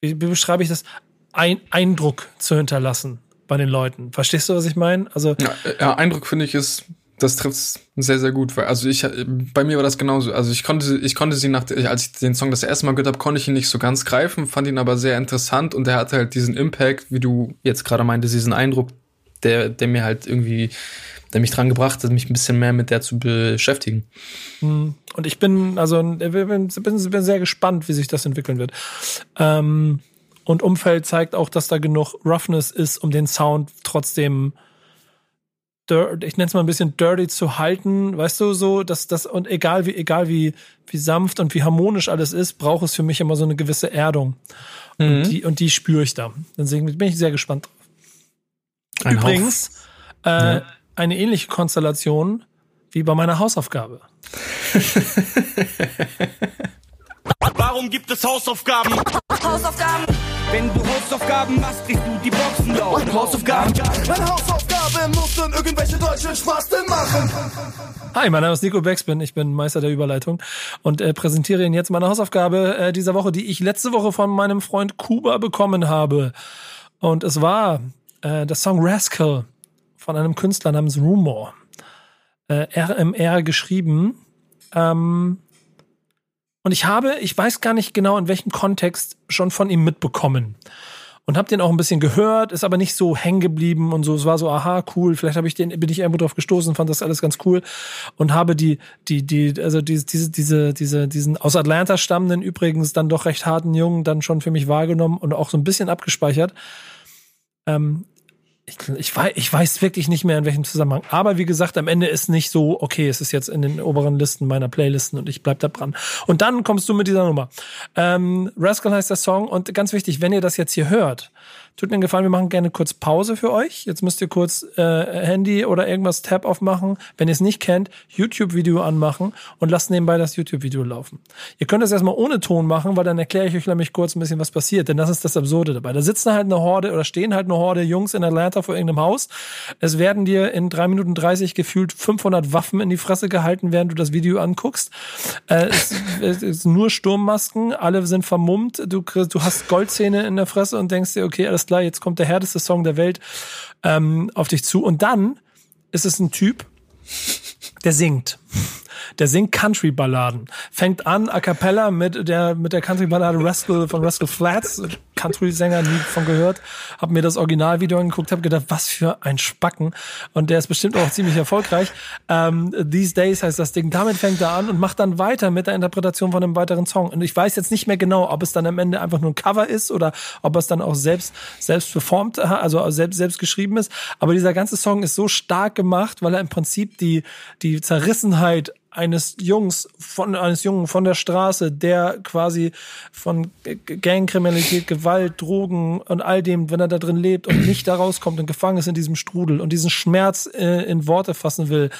wie, wie beschreibe ich das, ein Eindruck zu hinterlassen bei den Leuten. Verstehst du, was ich meine? Also Ja, ja Eindruck finde ich ist, das trifft sehr, sehr gut. Weil, also ich, bei mir war das genauso. Also ich konnte, ich konnte sie nach, als ich den Song das erste Mal gehört habe, konnte ich ihn nicht so ganz greifen, fand ihn aber sehr interessant und er hatte halt diesen Impact, wie du jetzt gerade meintest, diesen Eindruck, der, der mir halt irgendwie, der mich dran gebracht hat, mich ein bisschen mehr mit der zu beschäftigen. Und ich bin, also bin, bin, bin sehr gespannt, wie sich das entwickeln wird. Ähm, und Umfeld zeigt auch, dass da genug Roughness ist, um den Sound trotzdem, dir- ich nenne es mal ein bisschen dirty zu halten, weißt du, so, dass das, und egal wie, egal wie, wie sanft und wie harmonisch alles ist, braucht es für mich immer so eine gewisse Erdung. Und, die, und die spüre ich da. Deswegen bin ich sehr gespannt drauf. Ein Übrigens, äh, eine ähnliche Konstellation wie bei meiner Hausaufgabe. Warum gibt es Hausaufgaben? Hausaufgaben. Wenn du Hausaufgaben machst, kriegst du die Boxen laut. Hausaufgaben. Meine Hausaufgabe muss dann irgendwelche deutschen Spasten machen. Hi, mein Name ist Nico Beckspin, ich bin Meister der Überleitung und äh, präsentiere Ihnen jetzt meine Hausaufgabe äh, dieser Woche, die ich letzte Woche von meinem Freund Kuba bekommen habe. Und es war äh, der Song Rascal von einem Künstler namens Rumor. Äh, RMR geschrieben. Ähm, und ich habe, ich weiß gar nicht genau in welchem Kontext, schon von ihm mitbekommen. Und habe den auch ein bisschen gehört, ist aber nicht so hängen geblieben und so. Es war so, aha, cool. Vielleicht habe ich den, bin ich irgendwo drauf gestoßen, fand das alles ganz cool und habe die, die, die, also diese, diese, diese, diese, diesen aus Atlanta stammenden übrigens dann doch recht harten Jungen dann schon für mich wahrgenommen und auch so ein bisschen abgespeichert. Ähm, ich, ich, weiß, ich weiß wirklich nicht mehr in welchem Zusammenhang. Aber wie gesagt, am Ende ist nicht so, okay, es ist jetzt in den oberen Listen meiner Playlisten und ich bleib da dran. Und dann kommst du mit dieser Nummer. Ähm, Rascal heißt der Song und ganz wichtig, wenn ihr das jetzt hier hört, tut mir einen Gefallen, wir machen gerne kurz Pause für euch. Jetzt müsst ihr kurz äh, Handy oder irgendwas Tab aufmachen. Wenn ihr es nicht kennt, YouTube-Video anmachen und lasst nebenbei das YouTube-Video laufen. Ihr könnt das erstmal ohne Ton machen, weil dann erkläre ich euch nämlich kurz ein bisschen, was passiert. Denn das ist das Absurde dabei. Da sitzen halt eine Horde oder stehen halt eine Horde Jungs in Atlanta vor irgendeinem Haus. Es werden dir in drei Minuten 30 gefühlt 500 Waffen in die Fresse gehalten, während du das Video anguckst. Äh, es, es ist nur Sturmmasken, alle sind vermummt. Du, du hast Goldzähne in der Fresse und denkst dir, okay, alles klar, jetzt kommt der härteste Song der Welt ähm, auf dich zu. Und dann ist es ein Typ, der singt. Der singt Country-Balladen. Fängt an a cappella mit der, mit der Country-Ballade Rascal von Rascal Flats. Country-Sänger, nie von gehört. Hab mir das Originalvideo angeguckt, hab gedacht, was für ein Spacken. Und der ist bestimmt auch ziemlich erfolgreich. Ähm, These Days heißt das Ding. Damit fängt er an und macht dann weiter mit der Interpretation von einem weiteren Song. Und ich weiß jetzt nicht mehr genau, ob es dann am Ende einfach nur ein Cover ist oder ob es dann auch selbst, selbst performt, also selbst, selbst geschrieben ist. Aber dieser ganze Song ist so stark gemacht, weil er im Prinzip die, die Zerrissenheit eines Jungs von eines Jungen von der Straße, der quasi von Gangkriminalität, Gewalt, Drogen und all dem, wenn er da drin lebt und nicht da rauskommt und gefangen ist in diesem Strudel und diesen Schmerz äh, in Worte fassen will,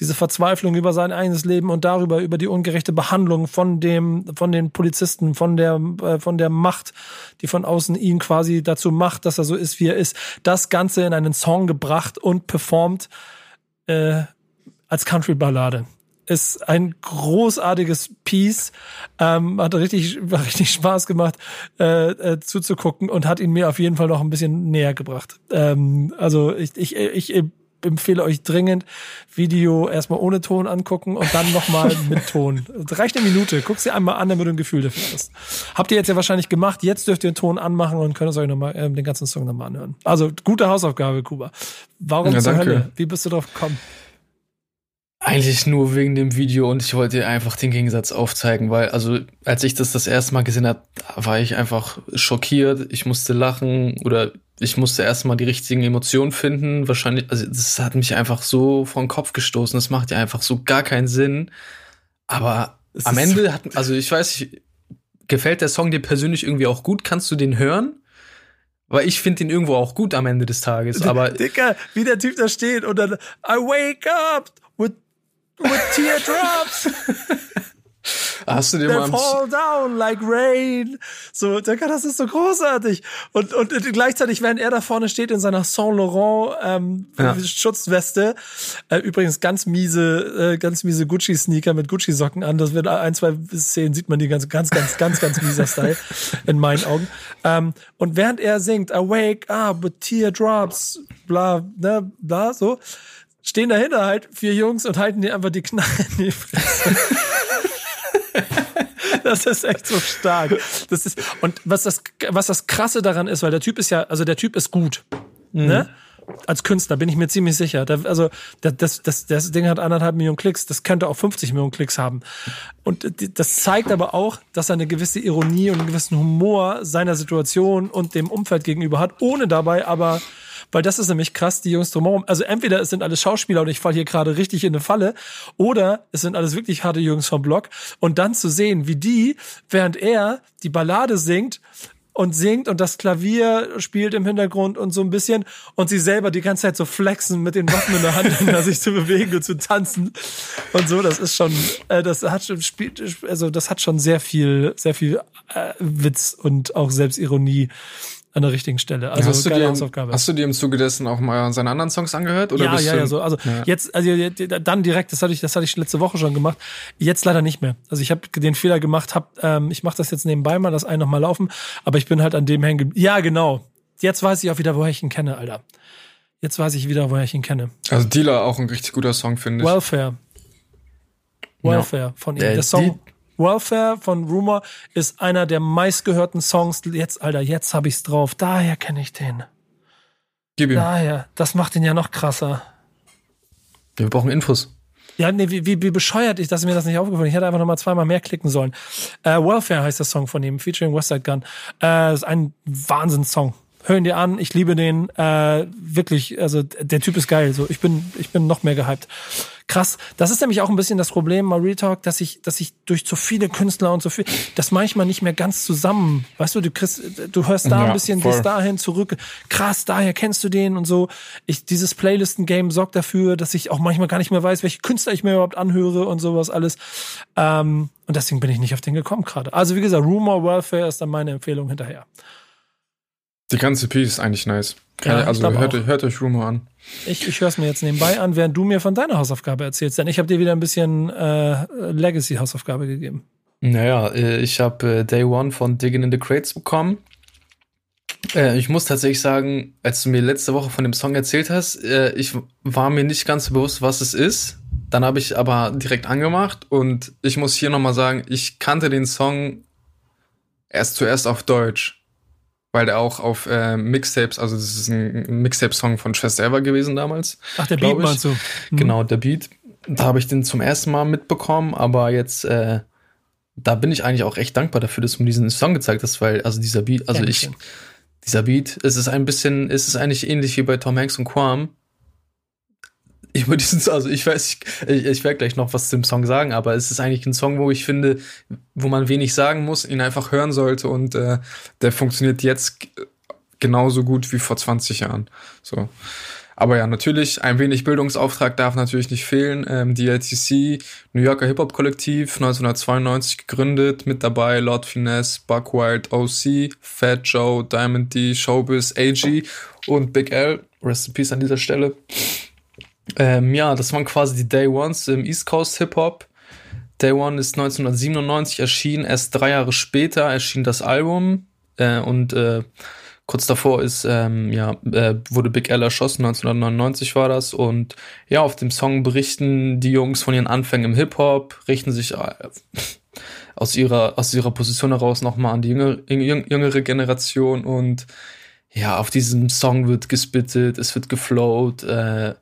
diese Verzweiflung über sein eigenes Leben und darüber über die ungerechte Behandlung von dem von den Polizisten, von der äh, von der Macht, die von außen ihn quasi dazu macht, dass er so ist, wie er ist, das Ganze in einen Song gebracht und performt äh, als Country-Ballade ist ein großartiges Piece. Ähm, hat richtig, richtig Spaß gemacht äh, äh, zuzugucken und hat ihn mir auf jeden Fall noch ein bisschen näher gebracht. Ähm, also ich, ich, ich empfehle euch dringend Video erstmal ohne Ton angucken und dann nochmal mit Ton. Das reicht eine Minute. Guck's dir einmal an, damit du ein Gefühl dafür hast. Habt ihr jetzt ja wahrscheinlich gemacht. Jetzt dürft ihr den Ton anmachen und könnt es euch nochmal äh, den ganzen Song nochmal anhören. Also gute Hausaufgabe, Kuba. Warum ja, zur danke. Hölle? Wie bist du drauf gekommen? Eigentlich nur wegen dem Video und ich wollte einfach den Gegensatz aufzeigen, weil, also, als ich das das erste Mal gesehen habe, war ich einfach schockiert. Ich musste lachen oder ich musste erstmal die richtigen Emotionen finden. Wahrscheinlich, also, das hat mich einfach so vor den Kopf gestoßen. Das macht ja einfach so gar keinen Sinn. Aber es am Ende hat, also, ich weiß nicht, gefällt der Song dir persönlich irgendwie auch gut? Kannst du den hören? Weil ich finde ihn irgendwo auch gut am Ende des Tages. Aber Dicker, wie der Typ da steht und dann I wake up with teardrops. Hast du dir mal fall down like rain. So, das ist so großartig. Und, und gleichzeitig, während er da vorne steht in seiner Saint Laurent ähm, ja. Schutzweste, äh, übrigens ganz miese, äh, ganz miese Gucci Sneaker mit Gucci Socken an. Das wird ein, zwei Szenen sieht man die ganz, ganz, ganz, ganz, ganz mieser Style in meinen Augen. Ähm, und während er singt, I wake up with teardrops, bla, ne, bla, so stehen dahinter halt vier Jungs und halten dir einfach die Knarre in die Fresse. das ist echt so stark. Das ist, und was das, was das krasse daran ist, weil der Typ ist ja, also der Typ ist gut. Mhm. Ne? Als Künstler bin ich mir ziemlich sicher. also das, das, das Ding hat anderthalb Millionen Klicks, das könnte auch 50 Millionen Klicks haben. Und das zeigt aber auch, dass er eine gewisse Ironie und einen gewissen Humor seiner Situation und dem Umfeld gegenüber hat, ohne dabei aber weil das ist nämlich krass, die Jungs drumherum. Also entweder es sind alles Schauspieler und ich falle hier gerade richtig in eine Falle, oder es sind alles wirklich harte Jungs vom Block. Und dann zu sehen, wie die, während er die Ballade singt, und singt und das Klavier spielt im Hintergrund und so ein bisschen und sie selber die ganze Zeit so flexen mit den Waffen in der Hand, um sich zu bewegen und zu tanzen und so. Das ist schon, äh, das hat schon spielt, also das hat schon sehr viel, sehr viel äh, Witz und auch Selbstironie an der richtigen Stelle. Also hast, du dir, Hausaufgabe. hast du dir im Zuge dessen auch mal seine anderen Songs angehört? Oder ja, ja, ja, so. Also ja. jetzt, also dann direkt, das hatte ich, das hatte ich letzte Woche schon gemacht. Jetzt leider nicht mehr. Also ich habe den Fehler gemacht, hab, ähm, ich mache das jetzt nebenbei mal, das ein noch mal laufen, aber ich bin halt an dem hängen. Ja, genau. Jetzt weiß ich auch wieder, woher ich ihn kenne, Alter. Jetzt weiß ich wieder, woher ich ihn kenne. Also Dealer auch ein richtig guter Song, finde ich. Welfare. Welfare ja. von ihm. Der Song. Welfare von Rumor ist einer der meistgehörten Songs. Jetzt, Alter, jetzt hab ich's drauf. Daher kenne ich den. Gib ihm. Daher. Das macht ihn ja noch krasser. Wir brauchen Infos. Ja, nee, wie, wie, wie bescheuert ich, dass mir das nicht aufgefallen Ich hätte einfach noch mal zweimal mehr klicken sollen. Äh, Welfare heißt der Song von ihm, featuring Westside Gun. Äh, ist ein Wahnsinnssong hören dir an, ich liebe den, äh, wirklich, also der Typ ist geil, so ich bin, ich bin noch mehr gehypt. Krass, das ist nämlich auch ein bisschen das Problem, mal Retalk, dass ich, dass ich durch so viele Künstler und so viel, das manchmal nicht mehr ganz zusammen, weißt du, du kriegst, du hörst da ja, ein bisschen, voll. gehst dahin zurück, krass, daher kennst du den und so. Ich, dieses Playlisten-Game sorgt dafür, dass ich auch manchmal gar nicht mehr weiß, welche Künstler ich mir überhaupt anhöre und sowas alles. Ähm, und deswegen bin ich nicht auf den gekommen gerade. Also wie gesagt, Rumor Welfare ist dann meine Empfehlung hinterher. Die ganze EP ist eigentlich nice. Ja, also hört, hört, euch Rumor an. Ich, ich höre es mir jetzt nebenbei an, während du mir von deiner Hausaufgabe erzählst. Denn ich habe dir wieder ein bisschen äh, Legacy-Hausaufgabe gegeben. Naja, äh, ich habe äh, Day One von Digging in the Crates bekommen. Äh, ich muss tatsächlich sagen, als du mir letzte Woche von dem Song erzählt hast, ich war mir nicht ganz bewusst, was es ist. Dann habe ich aber direkt angemacht und ich muss hier nochmal sagen, ich kannte den Song erst zuerst auf Deutsch, weil der auch auf äh, Mixtapes, also das ist ein Mixtape-Song von Schwester Ever gewesen damals. Ach, der Beat meinst du? Mhm. Genau, der Beat. Da habe ich den zum ersten Mal mitbekommen, aber jetzt, äh, da bin ich eigentlich auch echt dankbar dafür, dass du mir diesen Song gezeigt hast, weil, also dieser Beat, also ich, dieser Beat, es ist ein bisschen, es ist eigentlich ähnlich wie bei Tom Hanks und Quam, über diesen, also ich weiß, ich, ich werde gleich noch was zum Song sagen, aber es ist eigentlich ein Song, wo ich finde, wo man wenig sagen muss, ihn einfach hören sollte und äh, der funktioniert jetzt genauso gut wie vor 20 Jahren. So. Aber ja, natürlich, ein wenig Bildungsauftrag darf natürlich nicht fehlen. Ähm, DLTC, New Yorker Hip-Hop-Kollektiv, 1992 gegründet, mit dabei Lord Finesse, Buck Wild, OC, Fat Joe, Diamond D, Showbiz, AG und Big L. Rest in Peace an dieser Stelle. Ähm, ja, das waren quasi die Day Ones im East Coast Hip Hop. Day One ist 1997 erschienen, erst drei Jahre später erschien das Album äh, und äh, kurz davor ist, ähm, ja, äh, wurde Big L erschossen, 1999 war das und ja, auf dem Song berichten die Jungs von ihren Anfängen im Hip Hop, richten sich äh, aus ihrer, aus ihrer Position heraus nochmal an die jüngere, jüngere Generation und ja, auf diesem Song wird gespittet, es wird geflowt, äh,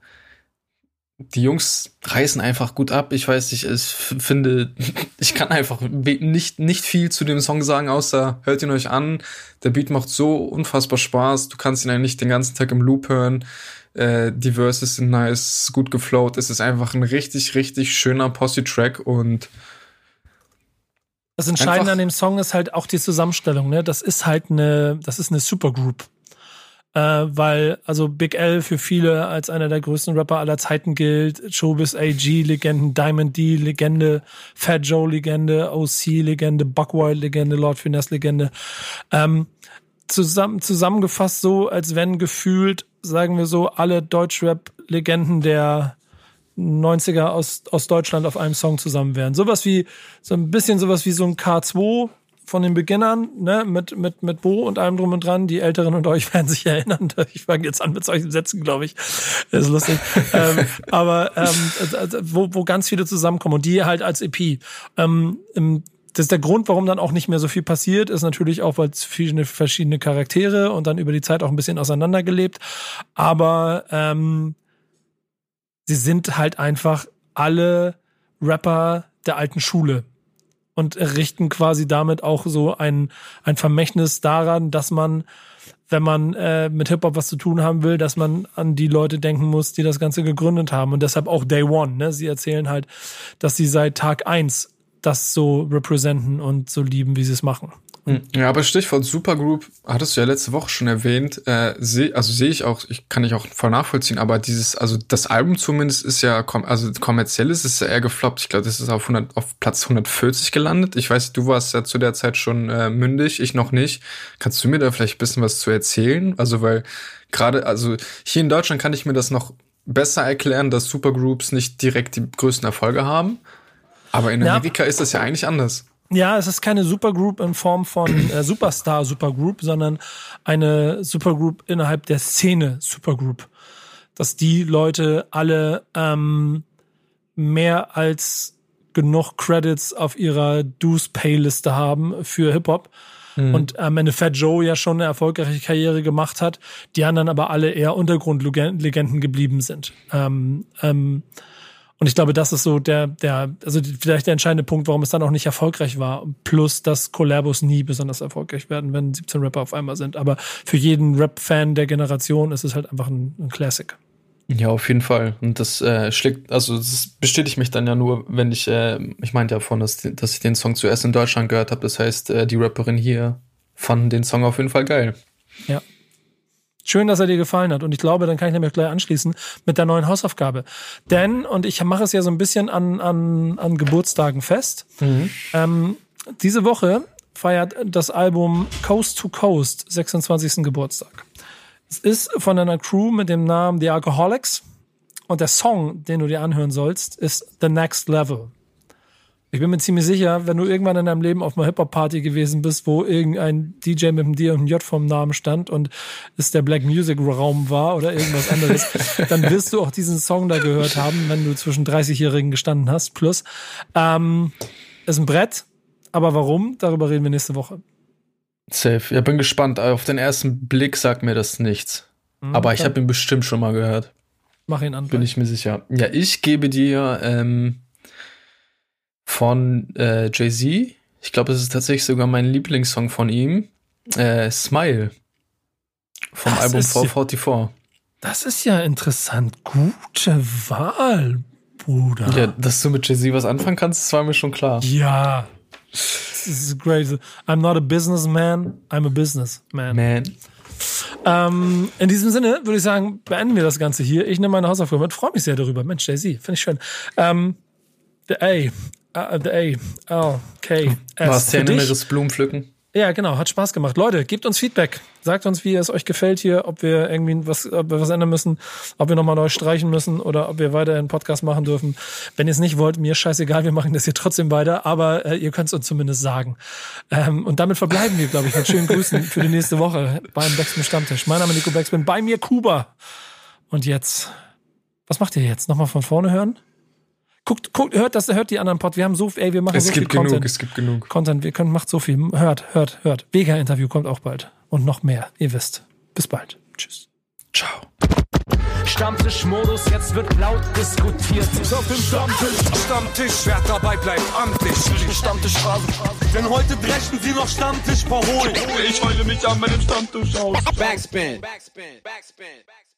die Jungs reißen einfach gut ab. Ich weiß nicht, ich finde, ich kann einfach nicht, nicht viel zu dem Song sagen, außer hört ihn euch an. Der Beat macht so unfassbar Spaß. Du kannst ihn eigentlich den ganzen Tag im Loop hören. Äh, die Verses sind nice, gut geflowt. Es ist einfach ein richtig, richtig schöner Posse-Track und das Entscheidende an dem Song ist halt auch die Zusammenstellung, ne? Das ist halt eine, das ist eine Supergroup äh, weil also Big L für viele als einer der größten Rapper aller Zeiten gilt, Showbiz AG Legenden, Diamond D Legende, Fat Joe Legende, OC Legende, Buckwild Legende, Lord Finesse Legende. Ähm, zusammen, zusammengefasst so, als wenn gefühlt, sagen wir so, alle Deutschrap-Legenden der 90er aus, aus Deutschland auf einem Song zusammen wären. Sowas wie, so ein bisschen sowas wie so ein K2 von den Beginnern, ne, mit, mit, mit Bo und allem drum und dran. Die Älteren und euch werden sich erinnern. Ich fange jetzt an mit solchen Sätzen, glaube ich. Das ist lustig. ähm, aber ähm, wo, wo ganz viele zusammenkommen und die halt als EP. Ähm, das ist der Grund, warum dann auch nicht mehr so viel passiert, ist natürlich auch, weil es viele verschiedene Charaktere und dann über die Zeit auch ein bisschen auseinandergelebt. Aber ähm, sie sind halt einfach alle Rapper der alten Schule und richten quasi damit auch so ein, ein Vermächtnis daran, dass man, wenn man äh, mit Hip-Hop was zu tun haben will, dass man an die Leute denken muss, die das Ganze gegründet haben. Und deshalb auch Day One. Ne? Sie erzählen halt, dass sie seit Tag eins das so representen und so lieben, wie sie es machen. Hm. Ja, aber Stichwort Supergroup hattest du ja letzte Woche schon erwähnt. Äh, seh, also sehe ich auch, ich kann ich auch voll nachvollziehen, aber dieses, also das Album zumindest ist ja, also kommerziell ist es ja eher gefloppt. Ich glaube, das ist auf, 100, auf Platz 140 gelandet. Ich weiß, du warst ja zu der Zeit schon äh, mündig, ich noch nicht. Kannst du mir da vielleicht ein bisschen was zu erzählen? Also, weil gerade, also hier in Deutschland kann ich mir das noch besser erklären, dass Supergroups nicht direkt die größten Erfolge haben. Aber in Amerika ja. ist das ja eigentlich anders. Ja, es ist keine Supergroup in Form von äh, Superstar Supergroup, sondern eine Supergroup innerhalb der Szene Supergroup. Dass die Leute alle ähm, mehr als genug Credits auf ihrer Do's Pay-Liste haben für Hip-Hop. Mhm. Und am Ende Fat Joe ja schon eine erfolgreiche Karriere gemacht hat, die anderen aber alle eher Untergrundlegenden geblieben sind. Ähm, ähm, und ich glaube, das ist so der, der, also vielleicht der entscheidende Punkt, warum es dann auch nicht erfolgreich war. Plus, dass Collabos nie besonders erfolgreich werden, wenn 17 Rapper auf einmal sind. Aber für jeden Rap-Fan der Generation ist es halt einfach ein, ein Classic. Ja, auf jeden Fall. Und das äh, schlägt, also das bestätigt mich dann ja nur, wenn ich, äh, ich meinte ja vorhin, dass, dass ich den Song zuerst in Deutschland gehört habe. Das heißt, äh, die Rapperin hier fand den Song auf jeden Fall geil. Ja. Schön, dass er dir gefallen hat. Und ich glaube, dann kann ich nämlich gleich anschließen mit der neuen Hausaufgabe. Denn, und ich mache es ja so ein bisschen an, an, an Geburtstagen fest, mhm. ähm, diese Woche feiert das Album Coast to Coast 26. Geburtstag. Es ist von einer Crew mit dem Namen The Alcoholics. Und der Song, den du dir anhören sollst, ist The Next Level. Ich bin mir ziemlich sicher, wenn du irgendwann in deinem Leben auf einer Hip-Hop-Party gewesen bist, wo irgendein DJ mit einem D und einem J vom Namen stand und es der Black Music Raum war oder irgendwas anderes, dann wirst du auch diesen Song da gehört haben, wenn du zwischen 30-Jährigen gestanden hast, plus. Ähm, ist ein Brett, aber warum? Darüber reden wir nächste Woche. Safe. Ja, bin gespannt. Auf den ersten Blick sagt mir das nichts. Mhm, aber ich habe ihn bestimmt schon mal gehört. Mach ihn an. Bin ich mir sicher. Ja, ich gebe dir ähm, von äh, Jay-Z. Ich glaube, es ist tatsächlich sogar mein Lieblingssong von ihm. Äh, Smile. Vom das Album 444. das ist ja interessant. Gute Wahl, Bruder. Ja, dass du mit Jay-Z was anfangen kannst, das war mir schon klar. Ja. This is great. I'm not a businessman, I'm a businessman. Man. Ähm, in diesem Sinne würde ich sagen, beenden wir das Ganze hier. Ich nehme meine Hausaufgabe mit, freue mich sehr darüber. Mensch, Jay-Z, finde ich schön. Ähm, the A, A, L, K, S. Warst du inneres Blumenpflücken? Ja, genau, hat Spaß gemacht. Leute, gebt uns Feedback. Sagt uns, wie es euch gefällt hier, ob wir irgendwie was, ob wir was ändern müssen, ob wir nochmal neu streichen müssen oder ob wir weiter einen Podcast machen dürfen. Wenn ihr es nicht wollt, mir scheißegal, wir machen das hier trotzdem weiter, aber äh, ihr könnt es uns zumindest sagen. Ähm, und damit verbleiben wir, glaube ich, mit schönen Grüßen für die nächste Woche beim Backspin Stammtisch. Mein Name ist Nico Backspin, bei mir Kuba. Und jetzt, was macht ihr jetzt? Nochmal von vorne hören? Guckt, guckt, hört das, hört die anderen Pod. Wir haben so, ey, wir machen es so viel genug, Content. Es gibt genug. Content, wir können, macht so viel. Hört, hört, hört. Vega-Interview kommt auch bald. Und noch mehr. Ihr wisst. Bis bald. Tschüss. Ciao. Stammtischmodus, jetzt wird laut diskutiert. Auf dem Stammtisch, Stammtisch, wer dabei bleibt, amtlich. Stammtisch Phasen. Denn heute brechen sie noch Stammtisch verholen. Ich heule mich an meinem Stammtisch aus. Backspin. Backspin. Backspin. Backspin.